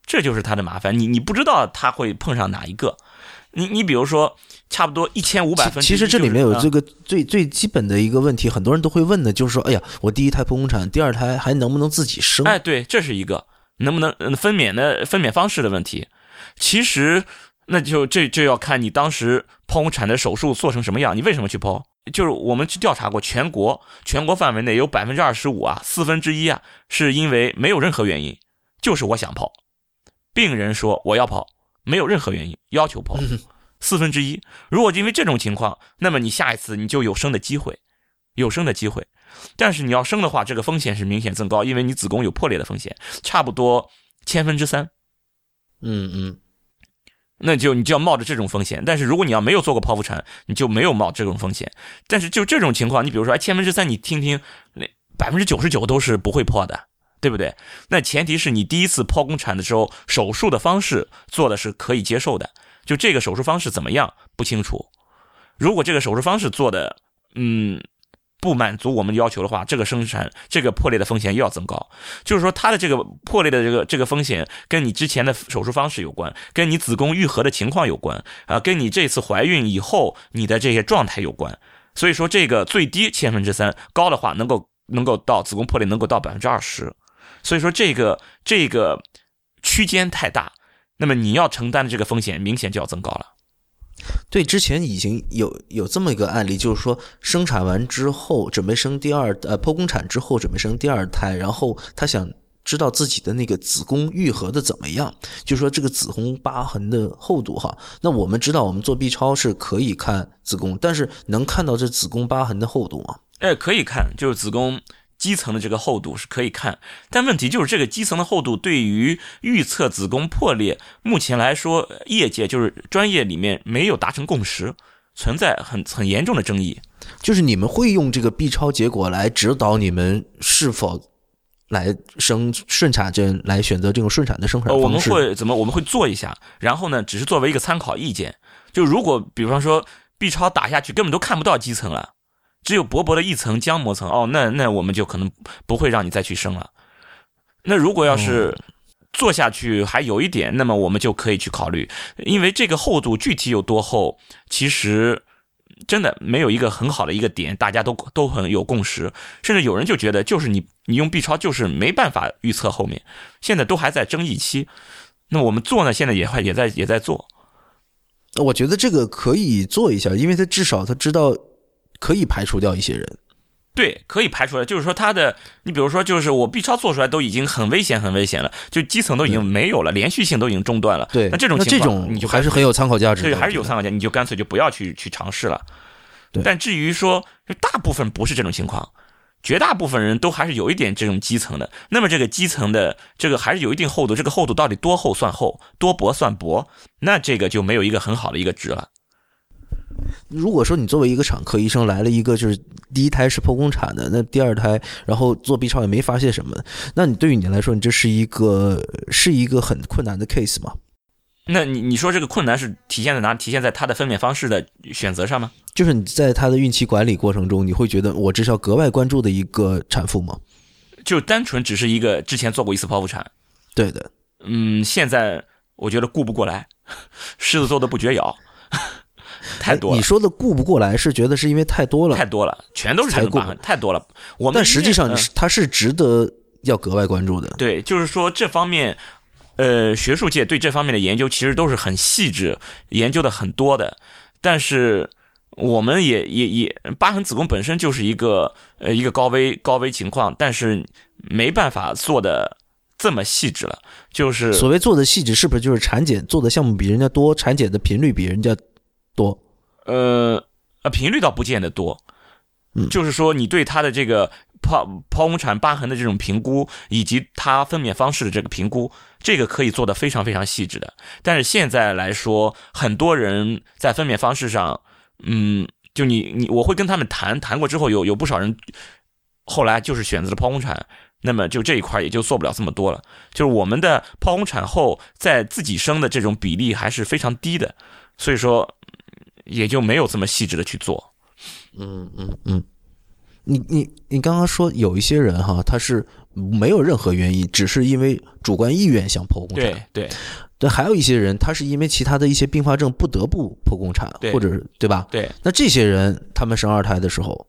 这就是它的麻烦。你你不知道它会碰上哪一个。你你比如说，差不多一千五百分。其实这里面有这个最最基本的一个问题，很多人都会问的，就是说，哎呀，我第一胎剖宫产，第二胎还能不能自己生？哎，对，这是一个能不能分娩的分娩方式的问题。其实，那就这就要看你当时剖宫产的手术做成什么样，你为什么去剖？就是我们去调查过，全国全国范围内有百分之二十五啊，四分之一啊，是因为没有任何原因，就是我想剖，病人说我要剖。没有任何原因要求剖，四分之一。如果因为这种情况，那么你下一次你就有生的机会，有生的机会。但是你要生的话，这个风险是明显增高，因为你子宫有破裂的风险，差不多千分之三。嗯嗯，那就你就要冒着这种风险。但是如果你要没有做过剖腹产，你就没有冒这种风险。但是就这种情况，你比如说，哎，千分之三，你听听，那百分之九十九都是不会破的。对不对？那前提是你第一次剖宫产的时候，手术的方式做的是可以接受的。就这个手术方式怎么样不清楚。如果这个手术方式做的，嗯，不满足我们要求的话，这个生产这个破裂的风险又要增高。就是说，它的这个破裂的这个这个风险跟你之前的手术方式有关，跟你子宫愈合的情况有关啊，跟你这次怀孕以后你的这些状态有关。所以说，这个最低千分之三，高的话能够能够到子宫破裂能够到百分之二十。所以说这个这个区间太大，那么你要承担的这个风险明显就要增高了。对，之前已经有有这么一个案例，就是说生产完之后准备生第二呃剖宫产之后准备生第二胎，然后他想知道自己的那个子宫愈合的怎么样，就是说这个子宫疤痕的厚度哈。那我们知道我们做 B 超是可以看子宫，但是能看到这子宫疤痕的厚度吗？哎，可以看，就是子宫。基层的这个厚度是可以看，但问题就是这个基层的厚度对于预测子宫破裂，目前来说，业界就是专业里面没有达成共识，存在很很严重的争议。就是你们会用这个 B 超结果来指导你们是否来生顺产针，来选择这种顺产的生产方式？我们会怎么？我们会做一下，然后呢，只是作为一个参考意见。就如果比方说 B 超打下去，根本都看不到基层了。只有薄薄的一层浆膜层哦，那那我们就可能不会让你再去生了。那如果要是做下去还有一点，那么我们就可以去考虑，因为这个厚度具体有多厚，其实真的没有一个很好的一个点，大家都都很有共识。甚至有人就觉得，就是你你用 B 超就是没办法预测后面，现在都还在争议期。那我们做呢，现在也还也在也在做。我觉得这个可以做一下，因为他至少他知道。可以排除掉一些人，对，可以排除了。就是说，他的，你比如说，就是我 B 超做出来都已经很危险，很危险了，就基层都已经没有了，连续性都已经中断了。对，那这种情况，你就还是很有参考价值。对，还是有参考价值，你就干脆就不要去去尝试了。对，但至于说，大部分不是这种情况，绝大部分人都还是有一点这种基层的。那么这个基层的这个还是有一定厚度，这个厚度到底多厚算厚，多薄算薄？那这个就没有一个很好的一个值了。如果说你作为一个产科医生来了一个就是第一胎是剖宫产的，那第二胎然后做 B 超也没发现什么，那你对于你来说，你这是一个是一个很困难的 case 吗？那你你说这个困难是体现在哪？体现在他的分娩方式的选择上吗？就是你在他的孕期管理过程中，你会觉得我这是要格外关注的一个产妇吗？就单纯只是一个之前做过一次剖腹产？对的，嗯，现在我觉得顾不过来，狮子座的不绝咬。太多，你说的顾不过来是觉得是因为太多了，太多了，全都是这个太多了。我但实际上，它是值得要格外关注的。对，就是说这方面，呃，学术界对这方面的研究其实都是很细致，研究的很多的。但是我们也也也，疤痕子宫本身就是一个呃一个高危高危情况，但是没办法做的这么细致了。就是所谓做的细致，是不是就是产检做的项目比人家多，产检的频率比人家？多，呃，呃，频率倒不见得多，嗯，就是说你对他的这个剖剖宫产疤痕的这种评估，以及他分娩方式的这个评估，这个可以做的非常非常细致的。但是现在来说，很多人在分娩方式上，嗯，就你你我会跟他们谈谈过之后，有有不少人后来就是选择了剖宫产，那么就这一块也就做不了这么多了。就是我们的剖宫产后在自己生的这种比例还是非常低的，所以说也就没有这么细致的去做。嗯嗯嗯，你你你刚刚说有一些人哈，他是没有任何原因，只是因为主观意愿想剖宫产。对对对，还有一些人，他是因为其他的一些并发症不得不剖宫产，或者对吧？对，那这些人他们生二胎的时候，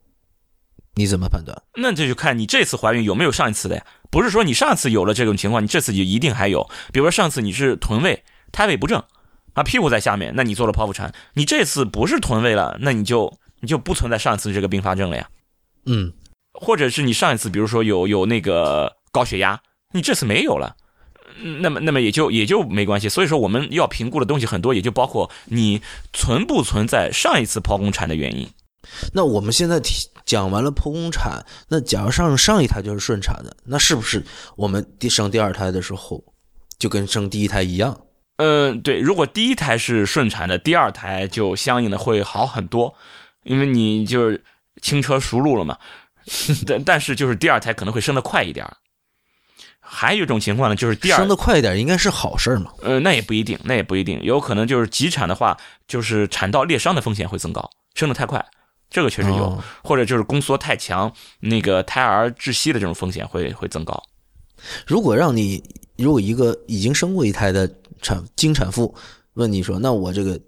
你怎么判断？那这就看你这次怀孕有没有上一次的呀。不是说你上次有了这种情况，你这次就一定还有。比如说上次你是臀位、胎位不正，啊屁股在下面，那你做了剖腹产。你这次不是臀位了，那你就你就不存在上一次这个并发症了呀。嗯或者是你上一次比如说有有那个高血压，你这次没有了。嗯那么，那么也就也就没关系。所以说，我们要评估的东西很多，也就包括你存不存在上一次剖宫产的原因。那我们现在提讲完了剖宫产，那假如上上一胎就是顺产的，那是不是我们第生第二胎的时候就跟生第一胎一样？嗯，对，如果第一胎是顺产的，第二胎就相应的会好很多，因为你就是轻车熟路了嘛。但但是就是第二胎可能会生得快一点。还有一种情况呢，就是第二生的快一点，应该是好事嘛？呃，那也不一定，那也不一定，有可能就是急产的话，就是产道裂伤的风险会增高，生得太快，这个确实有，哦或者就是宫缩太强，那个胎儿窒息的这种风险会会增高。如果让你，如果一个已经生过一胎的产经产妇问你说，那我这个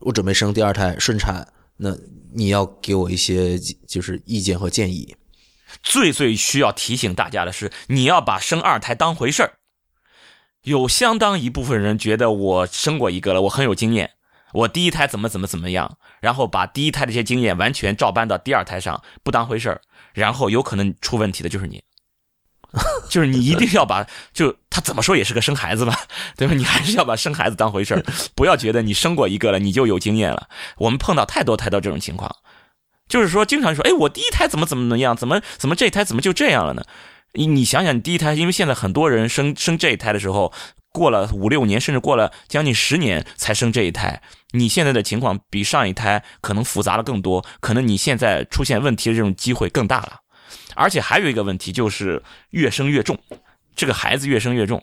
我准备生第二胎顺产，那你要给我一些就是意见和建议。最最需要提醒大家的是，你要把生二胎当回事儿。有相当一部分人觉得我生过一个了，我很有经验，我第一胎怎么怎么怎么样，然后把第一胎的这些经验完全照搬到第二胎上，不当回事儿，然后有可能出问题的就是你。就是你一定要把，就他怎么说也是个生孩子吧，对吧？你还是要把生孩子当回事儿，不要觉得你生过一个了你就有经验了。我们碰到太多太多这种情况，就是说经常说，哎，我第一胎怎么怎么怎么样，怎么怎么这一胎怎么就这样了呢？你你想想，你第一胎，因为现在很多人生生这一胎的时候，过了五六年，甚至过了将近十年才生这一胎，你现在的情况比上一胎可能复杂了更多，可能你现在出现问题的这种机会更大了。而且还有一个问题就是越生越重，这个孩子越生越重，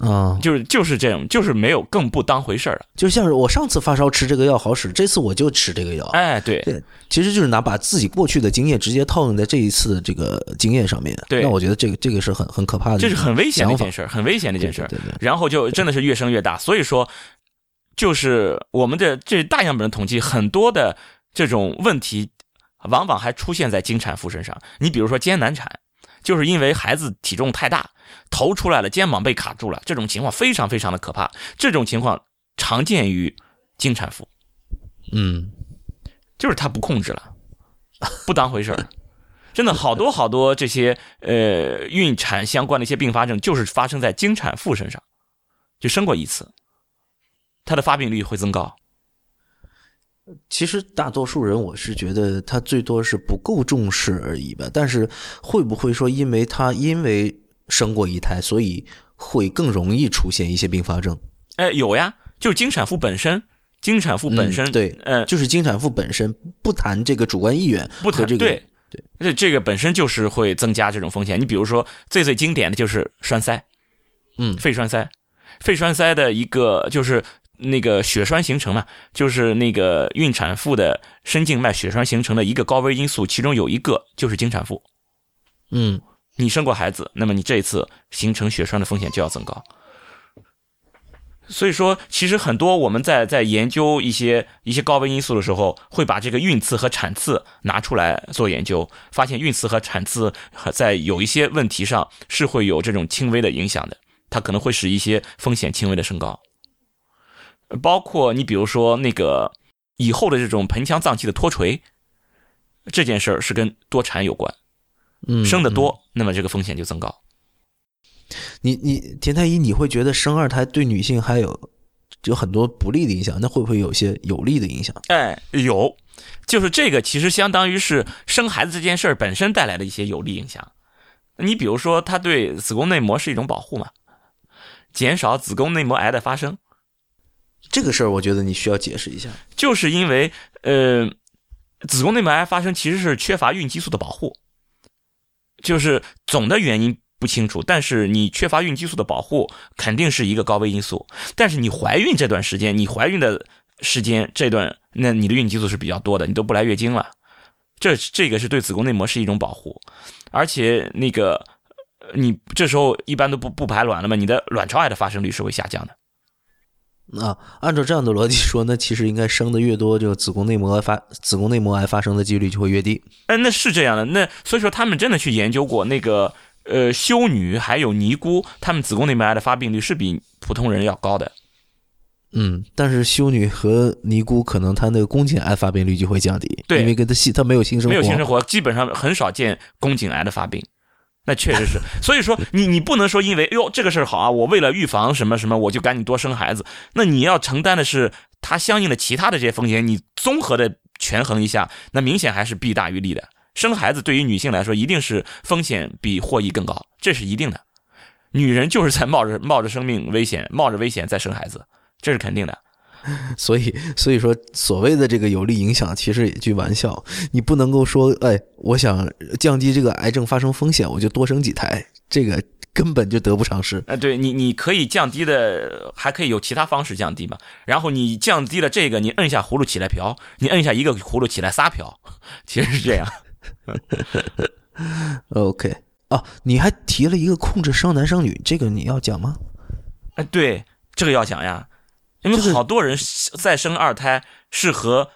啊、就是就是这种，就是没有更不当回事儿了。就像是我上次发烧吃这个药好使，这次我就吃这个药。哎，对，对，其实就是拿把自己过去的经验直接套用在这一次的这个经验上面。对那我觉得这个这个是很很可怕的，这是很危险的一件事儿，很危险的一件事儿。对对对然后就真的是越生越大。所以说，就是我们的这大样本的统计，很多的这种问题，往往还出现在经产妇身上。你比如说艰难产，就是因为孩子体重太大，头出来了，肩膀被卡住了，这种情况非常非常的可怕。这种情况常见于经产妇，嗯，就是他不控制了，不当回事儿。真的好多好多这些呃孕产相关的一些并发症，就是发生在经产妇身上，就生过一次，它的发病率会增高。其实大多数人我是觉得他最多是不够重视而已吧。但是会不会说，因为他因为生过一胎，所以会更容易出现一些并发症？哎，有呀，就是经产妇本身，经产妇本身，嗯对呃，就是经产妇本身不谈这个主观意愿不谈这个对对，这这个本身就是会增加这种风险。你比如说最最经典的就是栓塞，嗯肺栓塞，肺栓塞的一个就是那个血栓形成嘛，就是那个孕产妇的深静脉血栓形成的一个高危因素，其中有一个就是经产妇。嗯你生过孩子，那么你这一次形成血栓的风险就要增高。所以说，其实很多我们在在研究一些一些高危因素的时候，会把这个孕次和产次拿出来做研究，发现孕次和产次和在有一些问题上是会有这种轻微的影响的，它可能会使一些风险轻微的升高。包括你比如说那个以后的这种盆腔脏器的脱垂，这件事儿是跟多产有关。嗯，生的多，那么这个风险就增高。你你田太医，你会觉得生二胎对女性还有有很多不利的影响？那会不会有些有利的影响？哎，有，就是这个其实相当于是生孩子这件事儿本身带来的一些有利影响。你比如说，它对子宫内膜是一种保护嘛，减少子宫内膜癌的发生，这个事儿，我觉得你需要解释一下。就是因为呃，子宫内膜癌发生其实是缺乏孕激素的保护。就是总的原因不清楚，但是你缺乏孕激素的保护肯定是一个高危因素。但是你怀孕这段时间，你怀孕的时间这段，那你的孕激素是比较多的，你都不来月经了，这这个是对子宫内膜是一种保护，而且那个你这时候一般都不不排卵了嘛，你的卵巢癌的发生率是会下降的。啊，按照这样的逻辑说，那其实应该生的越多，就子宫内膜发子宫内膜癌发生的几率就会越低。哎，那是这样的。那所以说，他们真的去研究过那个呃修女还有尼姑，他们子宫内膜癌的发病率是比普通人要高的。嗯，但是修女和尼姑可能她那个宫颈癌发病率就会降低，对，因为跟她性她没有性生活，没有性生活，基本上很少见宫颈癌的发病。那确实是，所以说你你不能说因为哟这个事儿好啊，我为了预防什么什么，我就赶紧多生孩子。那你要承担的是它相应的其他的这些风险，你综合的权衡一下，那明显还是弊大于利的。生孩子对于女性来说，一定是风险比获益更高，这是一定的。女人就是在冒着冒着生命危险，冒着危险在生孩子，这是肯定的。所以，所以说，所谓的这个有利影响，其实也句玩笑。你不能够说，哎，我想降低这个癌症发生风险，我就多生几胎，这个根本就得不偿失。哎，对你，你可以降低的，还可以有其他方式降低嘛。然后你降低了这个，你摁下葫芦起来瓢，你摁下一个葫芦起来仨瓢，其实是这样。OK，哦，你还提了一个控制生男生女，这个你要讲吗？哎，对，这个要讲呀。因为好多人再生二胎是和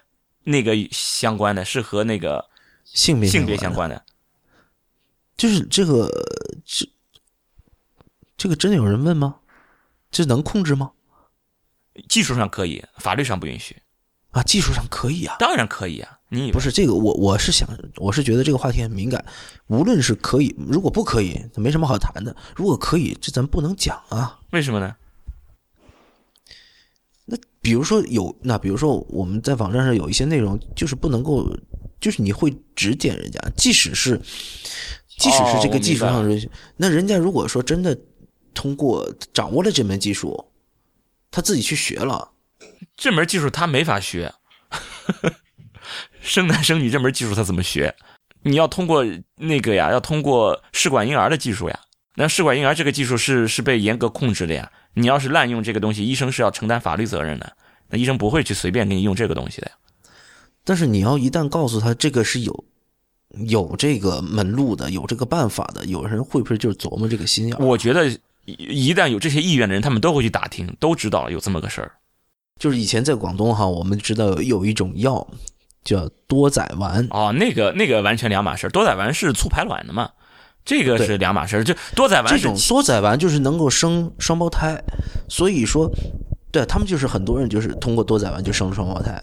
那个相关的，是和那个性别性别相关的，就是这个这这个真的有人问吗？这能控制吗？技术上可以，法律上不允许啊。技术上可以啊，当然可以啊。你不是这个，我我是想，我是觉得这个话题很敏感。无论是可以，如果不可以，没什么好谈的。如果可以，这咱不能讲啊。为什么呢？那比如说有那比如说我们在网站上有一些内容就是不能够，就是你会指点人家，即使是即使是这个技术上的，那人家如果说真的通过掌握了这门技术，他自己去学了，这门技术他没法学，生男生女这门技术他怎么学？你要通过那个呀，要通过试管婴儿的技术呀，那试管婴儿这个技术是是被严格控制的呀。你要是滥用这个东西，医生是要承担法律责任的。那医生不会去随便给你用这个东西的。但是你要一旦告诉他这个是有有这个门路的，有这个办法的，有人会不会就是琢磨这个心眼？我觉得一旦有这些意愿的人，他们都会去打听，都知道有这么个事儿。就是以前在广东哈，我们知道有一种药叫多仔丸。哦，那个那个完全两码事多仔丸是促排卵的嘛？这个是两码事就多仔丸这种多仔丸就是能够生双胞胎，所以说，对他们就是很多人就是通过多仔丸就生了双胞胎。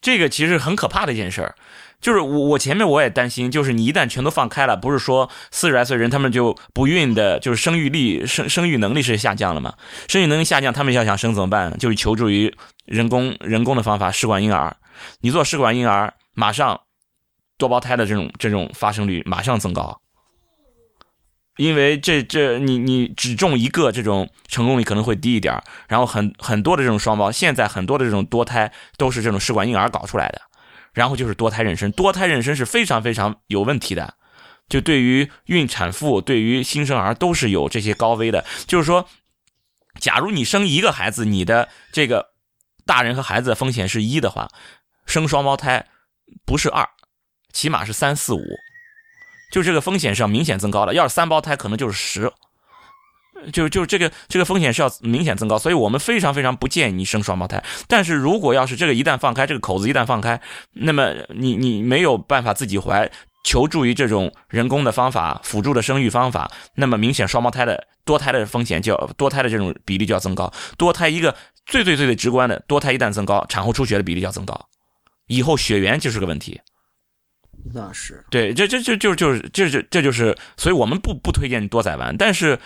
这个其实很可怕的一件事儿，就是我我前面我也担心，就是你一旦全都放开了，不是说四十来岁人他们就不孕的，就是生育力生生育能力是下降了嘛？生育能力下降，他们要想生怎么办？就是求助于人工人工的方法，试管婴儿。你做试管婴儿，马上多胞胎的这种这种发生率马上增高。因为这这你你只种一个，这种成功率可能会低一点然后很很多的这种双胞，现在很多的这种多胎都是这种试管婴儿搞出来的，然后就是多胎妊娠，多胎妊娠是非常非常有问题的，就对于孕产妇，对于新生儿都是有这些高危的。就是说，假如你生一个孩子，你的这个大人和孩子风险是一的话，生双胞胎不是二，起码是三四五。就这个风险是要明显增高的，要是三胞胎可能就是十，就就这个这个风险是要明显增高，所以我们非常非常不建议你生双胞胎。但是如果要是这个一旦放开，这个口子一旦放开，那么你你没有办法自己怀，求助于这种人工的方法、辅助的生育方法，那么明显双胞胎的多胎的风险就要多胎的这种比例就要增高。多胎一个最最最最直观的，多胎一旦增高，产后出血的比例就要增高，以后血源就是个问题。那是对，这这这就就是这这这就是，所以我们不不推荐多仔丸，但是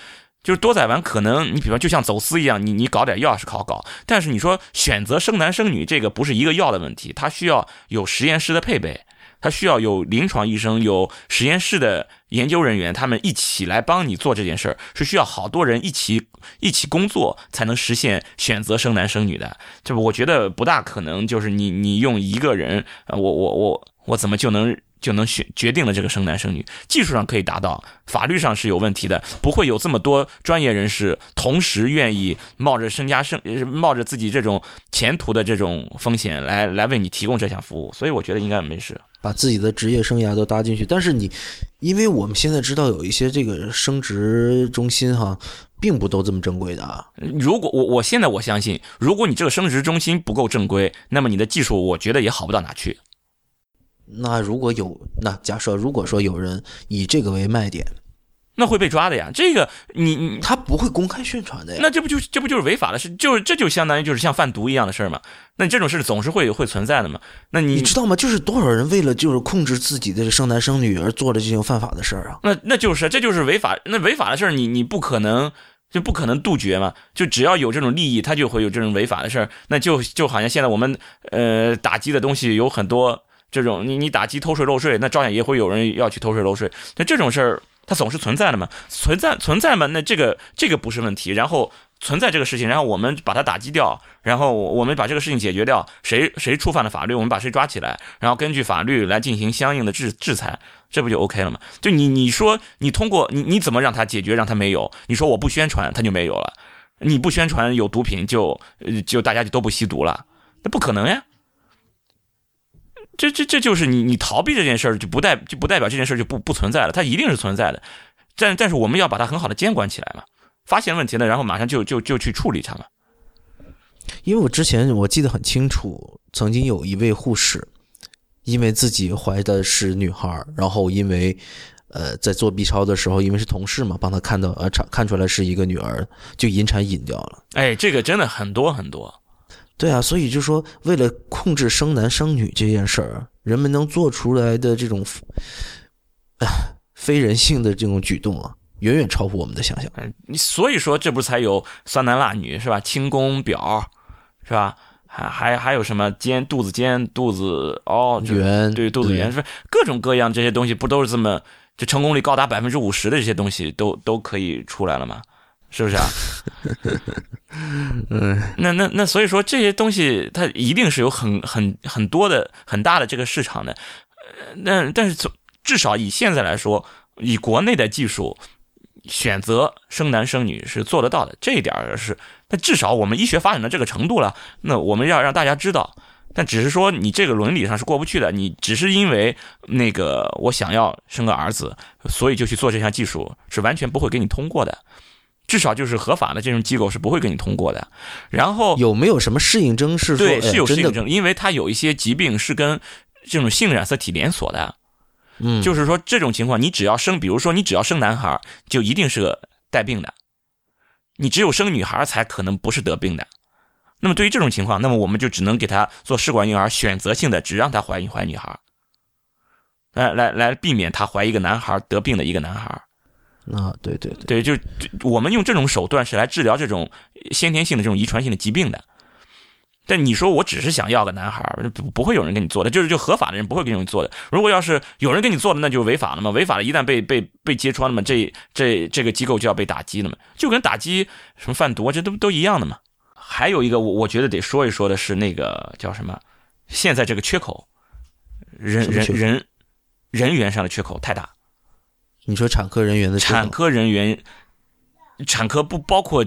就是多仔丸可能你比方就像走私一样，你你搞点药是好搞，但是你说选择生男生女这个不是一个药的问题，它需要有实验室的配备，它需要有临床医生、有实验室的研究人员，他们一起来帮你做这件事儿，是需要好多人一起一起工作才能实现选择生男生女的，这我觉得不大可能，就是你你用一个人，我我我我怎么就能？就能选决定了这个生男生女，技术上可以达到，法律上是有问题的，不会有这么多专业人士同时愿意冒着身家生冒着自己这种前途的这种风险来来为你提供这项服务，所以我觉得应该没事。把自己的职业生涯都搭进去，但是你，因为我们现在知道有一些这个生殖中心哈，并不都这么正规的啊。如果我我现在我相信，如果你这个生殖中心不够正规，那么你的技术我觉得也好不到哪去。那如果有那假设，如果说有人以这个为卖点，那会被抓的呀。这个你你他不会公开宣传的呀。那这不就这不就是违法的事？就是这就相当于就是像贩毒一样的事儿嘛。那你这种事总是会会存在的嘛。那你你知道吗？就是多少人为了就是控制自己的生男生女而做了这种犯法的事儿啊。那那就是这就是违法。那违法的事儿你你不可能就不可能杜绝嘛。就只要有这种利益，他就会有这种违法的事儿。那就就好像现在我们呃打击的东西有很多。这种你你打击偷税漏税，那照样也会有人要去偷税漏税。那这种事儿它总是存在的嘛，存在存在嘛，那这个这个不是问题。然后存在这个事情，然后我们把它打击掉，然后我们把这个事情解决掉。谁谁触犯了法律，我们把谁抓起来，然后根据法律来进行相应的制制裁，这不就 OK 了吗？就你你说你通过你你怎么让他解决，让他没有？你说我不宣传，他就没有了。你不宣传有毒品，就就大家就都不吸毒了？那不可能呀。这这这就是你你逃避这件事儿就不代就不代表这件事儿就不不存在了，它一定是存在的，但但是我们要把它很好的监管起来嘛，发现问题了，然后马上就就就去处理它嘛。因为我之前我记得很清楚，曾经有一位护士，因为自己怀的是女孩，然后因为呃在做 B 超的时候，因为是同事嘛，帮她看到呃查看出来是一个女儿，就引产引掉了。哎，这个真的很多很多。对啊，所以就说为了控制生男生女这件事儿，人们能做出来的这种，非人性的这种举动啊，远远超乎我们的想象。嗯，你所以说这不才有酸男辣女是吧？清宫表是吧？还还还有什么尖肚子尖肚子哦圆对肚子圆是各种各样这些东西不都是这么就成功率高达百分之五十的这些东西都都可以出来了吗？是不是啊？嗯，那那那，所以说这些东西它一定是有很很很多的很大的这个市场的。呃，那但是从至少以现在来说，以国内的技术选择生男生女是做得到的，这一点是。但至少我们医学发展到这个程度了，那我们要让大家知道。但只是说你这个伦理上是过不去的，你只是因为那个我想要生个儿子，所以就去做这项技术，是完全不会给你通过的。至少就是合法的这种机构是不会给你通过的。然后有没有什么适应症？是对，是有适应症，因为它有一些疾病是跟这种性染色体连锁的。嗯，就是说这种情况，你只要生，比如说你只要生男孩，就一定是个带病的；你只有生女孩才可能不是得病的。那么对于这种情况，那么我们就只能给他做试管婴儿，选择性的只让他怀孕怀女孩，来来来避免他怀一个男孩得病的一个男孩。啊，对对对，就我们用这种手段是来治疗这种先天性的这种遗传性的疾病的。但你说我只是想要个男孩，不不会有人给你做的，就是就合法的人不会给你做的。如果要是有人给你做的，那就违法了嘛。违法了，一旦被被被揭穿了嘛，这这这个机构就要被打击了嘛，就跟打击什么贩毒这都都一样的嘛。还有一个我我觉得得说一说的是那个叫什么，现在这个缺口，人人人人员上的缺口太大。你说产科人员的产科人员，产科不包括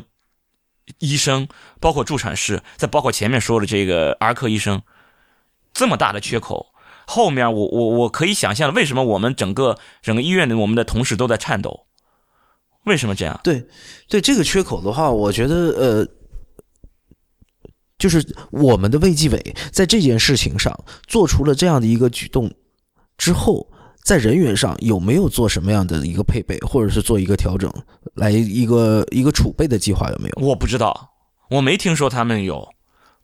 医生，包括助产士，再包括前面说的这个儿科医生，这么大的缺口，后面我我我可以想象为什么我们整个整个医院的我们的同事都在颤抖，为什么这样？对，对这个缺口的话，我觉得呃，就是我们的卫计委在这件事情上做出了这样的一个举动之后。在人员上有没有做什么样的一个配备，或者是做一个调整，来一个一个储备的计划有没有？我不知道，我没听说他们有，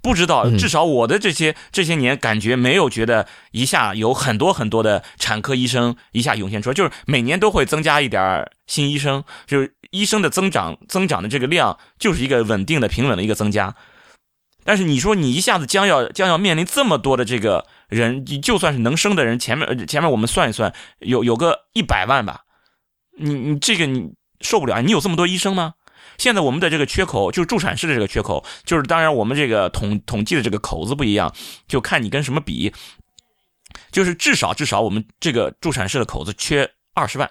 不知道。至少我的这些这些年感觉没有觉得一下有很多很多的产科医生一下涌现出来，就是每年都会增加一点新医生，就是医生的增长增长的这个量就是一个稳定的平稳的一个增加。但是你说你一下子将要将要面临这么多的这个。人，你就算是能生的人，前面前面我们算一算，有有个一百万吧，你你这个你受不了，你有这么多医生吗？现在我们的这个缺口，就是助产士的这个缺口，就是当然我们这个统统计的这个口子不一样，就看你跟什么比。就是至少至少我们这个助产士的口子缺二十万，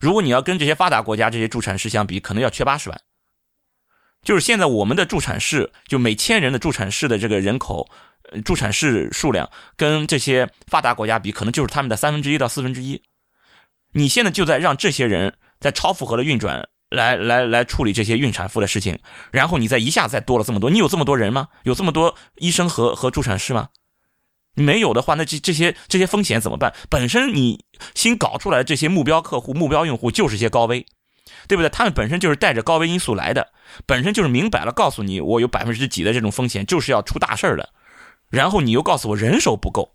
如果你要跟这些发达国家这些助产士相比，可能要缺八十万。就是现在我们的助产士，就每千人的助产士的这个人口，助产士数量跟这些发达国家比，可能就是他们的三分之一到四分之一。你现在就在让这些人在超负荷的运转，来来来处理这些孕产妇的事情，然后你再一下再多了这么多，你有这么多人吗？有这么多医生和和助产士吗？没有的话，那这这些这些风险怎么办？本身你新搞出来的这些目标客户、目标用户就是些高危。对不对？他们本身就是带着高危因素来的，本身就是明摆了告诉你，我有百分之几的这种风险，就是要出大事儿的。然后你又告诉我人手不够，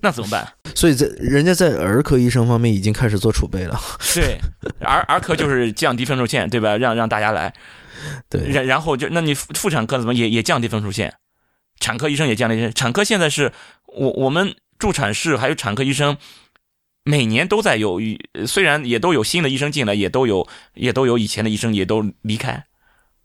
那怎么办？所以在人家在儿科医生方面已经开始做储备了。对，儿儿科就是降低分数线，对吧？让让大家来。对，然然后就那你妇产科怎么也也降低分数线？产科医生也降低。产科现在是我我们助产士还有产科医生。每年都在有，虽然也都有新的医生进来，也都有也都有以前的医生也都离开，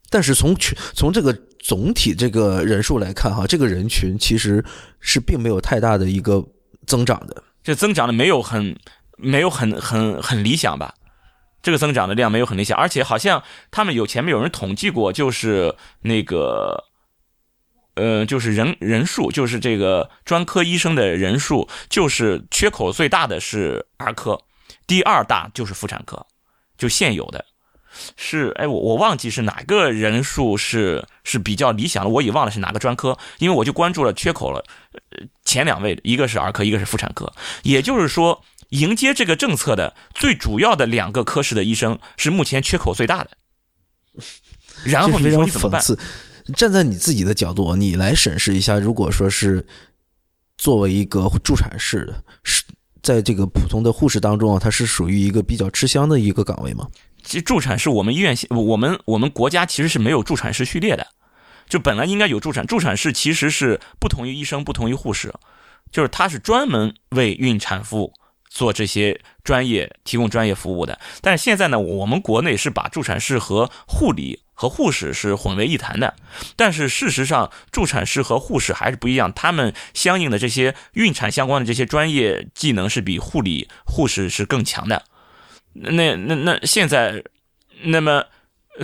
但是从从这个总体这个人数来看，哈，这个人群其实是并没有太大的一个增长的，这增长的没有很没有很很很理想吧？这个增长的量没有很理想，而且好像他们有前面有人统计过，就是那个。呃，就是人人数，就是这个专科医生的人数，就是缺口最大的是儿科，第二大就是妇产科，就现有的，是哎，我我忘记是哪个人数是是比较理想的，我已忘了是哪个专科，因为我就关注了缺口了，前两位一个是儿科，一个是妇产科，也就是说，迎接这个政策的最主要的两个科室的医生是目前缺口最大的，然后你说你怎么办？站在你自己的角度，你来审视一下，如果说是作为一个助产士，是在这个普通的护士当中啊，它是属于一个比较吃香的一个岗位吗？其实助产士，我们医院，我们我们国家其实是没有助产士序列的，就本来应该有助产助产士，其实是不同于医生，不同于护士，就是他是专门为孕产妇做这些专业提供专业服务的。但是现在呢，我们国内是把助产士和护理。和护士是混为一谈的，但是事实上，助产士和护士还是不一样。他们相应的这些孕产相关的这些专业技能是比护理、护士是更强的。那那那现在，那么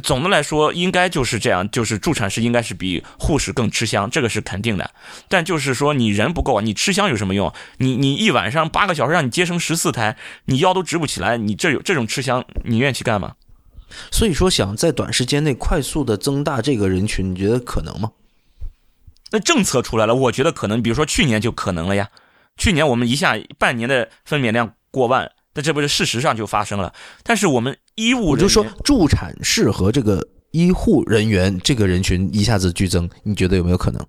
总的来说，应该就是这样，就是助产士应该是比护士更吃香，这个是肯定的。但就是说，你人不够，你吃香有什么用？你你一晚上八个小时让你接生十四胎，你腰都直不起来，你这有这种吃香，你愿意去干吗？所以说，想在短时间内快速的增大这个人群，你觉得可能吗？那政策出来了，我觉得可能。比如说去年就可能了呀，去年我们一下半年的分娩量过万，那这不是事实上就发生了。但是我们医务，我就说助产士和这个医护人员这个人群一下子剧增，你觉得有没有可能？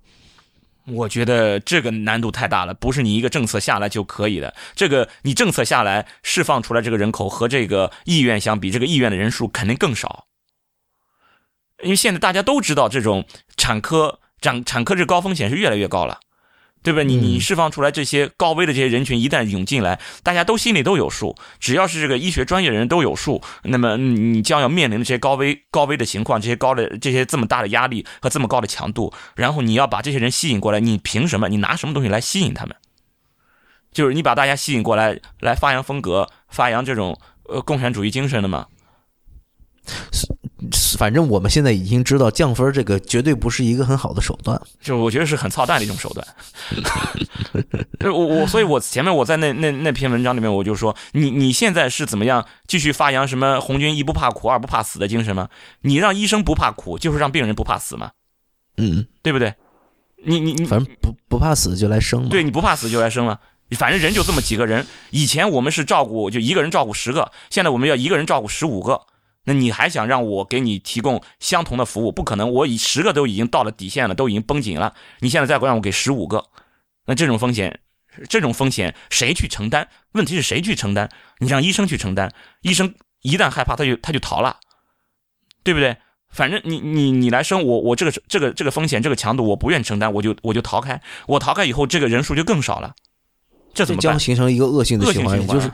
我觉得这个难度太大了，不是你一个政策下来就可以的。这个你政策下来释放出来这个人口和这个意愿相比，这个意愿的人数肯定更少。因为现在大家都知道，这种产科产产科这高风险是越来越高了。对不对？你你释放出来这些高危的这些人群一旦涌进来，大家都心里都有数。只要是这个医学专业的人都有数，那么你将要面临的这些高危高危的情况，这些高的这些这么大的压力和这么高的强度，然后你要把这些人吸引过来，你凭什么？你拿什么东西来吸引他们？就是你把大家吸引过来，来发扬风格，发扬这种呃共产主义精神的吗？反正我们现在已经知道降分这个绝对不是一个很好的手段，就我觉得是很操蛋的一种手段。我我所以，我前面我在那那那篇文章里面我就说，你你现在是怎么样继续发扬什么红军一不怕苦二不怕死的精神吗？你让医生不怕苦，就是让病人不怕死吗？嗯，对不对？你你你反正不不怕死就来生嘛。对，你不怕死就来生了。反正人就这么几个人，以前我们是照顾就一个人照顾十个，现在我们要一个人照顾十五个。那你还想让我给你提供相同的服务？不可能，我以十个都已经到了底线了，都已经绷紧了。你现在再让我给十五个，那这种风险，这种风险谁去承担？问题是谁去承担？你让医生去承担，医生一旦害怕，他就他就逃了，对不对？反正你你你来生我我这个这个这个风险这个强度我不愿承担，我就我就逃开。我逃开以后，这个人数就更少了，这怎么将形成一个恶性的循环？就是。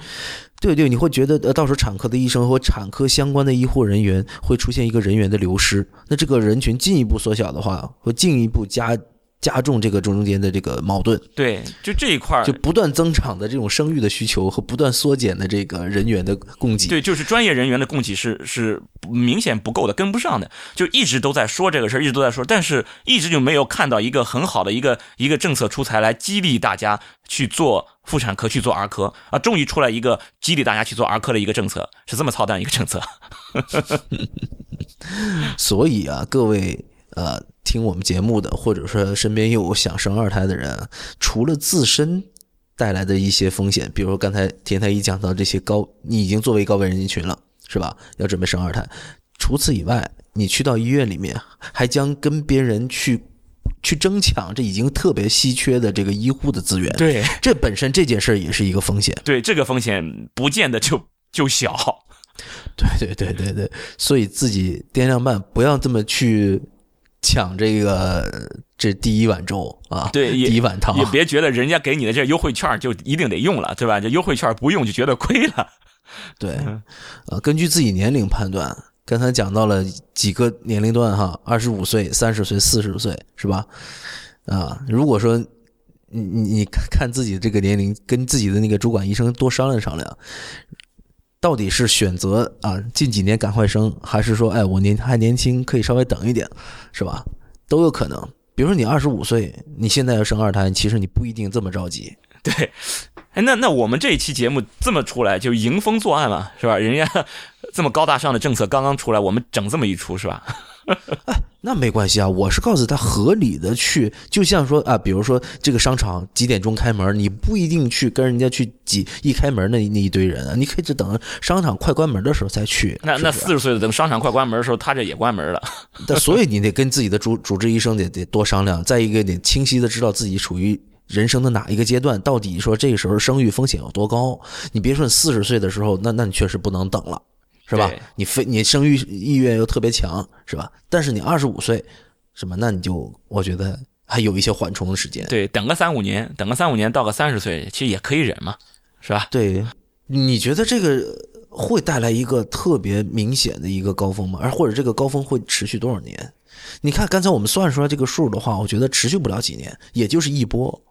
对对，你会觉得呃，到时候产科的医生和产科相关的医护人员会出现一个人员的流失，那这个人群进一步缩小的话，会进一步加加重这个中间的这个矛盾，对，就这一块儿就不断增长的这种生育的需求和不断缩减的这个人员的供给。对，就是专业人员的供给是是明显不够的，跟不上的，就一直都在说这个事儿，一直都在说，但是一直就没有看到一个很好的一个一个政策出台来激励大家去做妇产科、去做儿科啊，终于出来一个激励大家去做儿科的一个政策，是这么操蛋一个政策。所以啊，各位呃听我们节目的，或者说身边又有想生二胎的人，除了自身带来的一些风险，比如刚才田太医讲到这些高，你已经作为高危人群了，是吧？要准备生二胎，除此以外，你去到医院里面，还将跟别人去去争抢这已经特别稀缺的这个医护的资源。对这本身这件事儿也是一个风险。对，这个风险不见得就 就小。对对对对对，所以自己掂量慢，不要这么去抢这个这第一碗粥啊，对，第一碗汤，也别觉得人家给你的这优惠券就一定得用了，对吧？这优惠券不用就觉得亏了。对，呃，根据自己年龄判断，刚才讲到了几个年龄段哈，二十五岁、三十岁、四十岁，是吧？啊，如果说你你你看自己这个年龄，跟自己的那个主管医生多商量商量。到底是选择啊近几年赶快生，还是说哎我年还年轻可以稍微等一点，是吧？都有可能。比如说你二十五岁，你现在要生二胎，其实你不一定这么着急。对，哎，那那我们这一期节目这么出来就迎风作案了，是吧？人家这么高大上的政策刚刚出来，我们整这么一出，是吧？哎，那没关系啊，我是告诉他合理的去，就像说啊，比如说这个商场几点钟开门，你不一定去跟人家去挤，一开门那那一堆人啊，你可以只等商场快关门的时候再去。那那四十岁的等商场快关门的时候，他这也关门了。但所以你得跟自己的主主治医生得得多商量，再一个得清晰的知道自己处于人生的哪一个阶段，到底说这个时候生育风险有多高。你别说你四十岁的时候，那那你确实不能等了。是吧？你非你生育意愿又特别强，是吧？但是你二十五岁，是吧？那你就我觉得还有一些缓冲的时间。对，等个三五年，等个三五年到个三十岁，其实也可以忍嘛，是吧？对，你觉得这个会带来一个特别明显的一个高峰吗？而或者这个高峰会持续多少年？你看刚才我们算出来这个数的话，我觉得持续不了几年，也就是一波。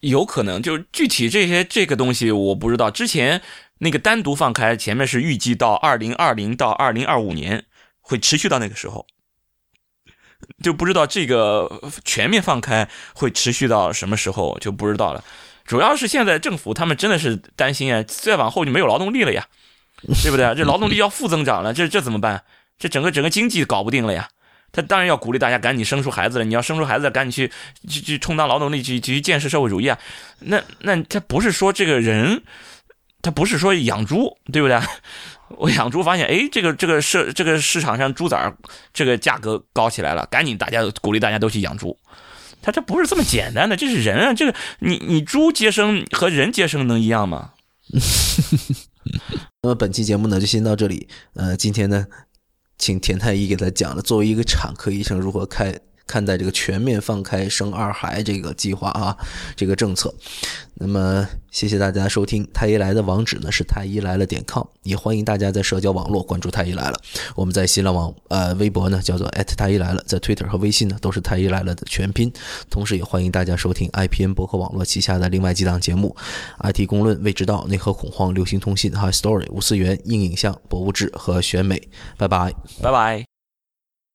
有可能，就具体这些这个东西我不知道。之前。那个单独放开，前面是预计到二零二零到二零二五年会持续到那个时候，就不知道这个全面放开会持续到什么时候就不知道了。主要是现在政府他们真的是担心啊，再往后就没有劳动力了呀，对不对？这劳动力要负增长了，这这怎么办？这整个整个经济搞不定了呀。他当然要鼓励大家赶紧生出孩子了，你要生出孩子赶紧去去去充当劳动力，去去建设社会主义啊。那那他不是说这个人。他不是说养猪，对不对？我养猪发现，哎，这个这个市这个市场上猪崽这个价格高起来了，赶紧大家鼓励大家都去养猪。他这不是这么简单的，这是人啊，这个你你猪接生和人接生能一样吗？那么本期节目呢就先到这里。呃，今天呢，请田太医给他讲了，作为一个产科医生如何开。看待这个全面放开生二孩这个计划啊，这个政策。那么，谢谢大家收听太医来的网址呢是太医来了点 com，也欢迎大家在社交网络关注太医来了。我们在新浪网呃微博呢叫做太医来了，在 Twitter 和微信呢都是太医来了的全拼。同时，也欢迎大家收听 IPN 博客网络旗下的另外几档节目：IT 公论、未知道、内核恐慌、流行通信、High Story、无次元、硬影像、博物志和选美。拜拜，拜拜。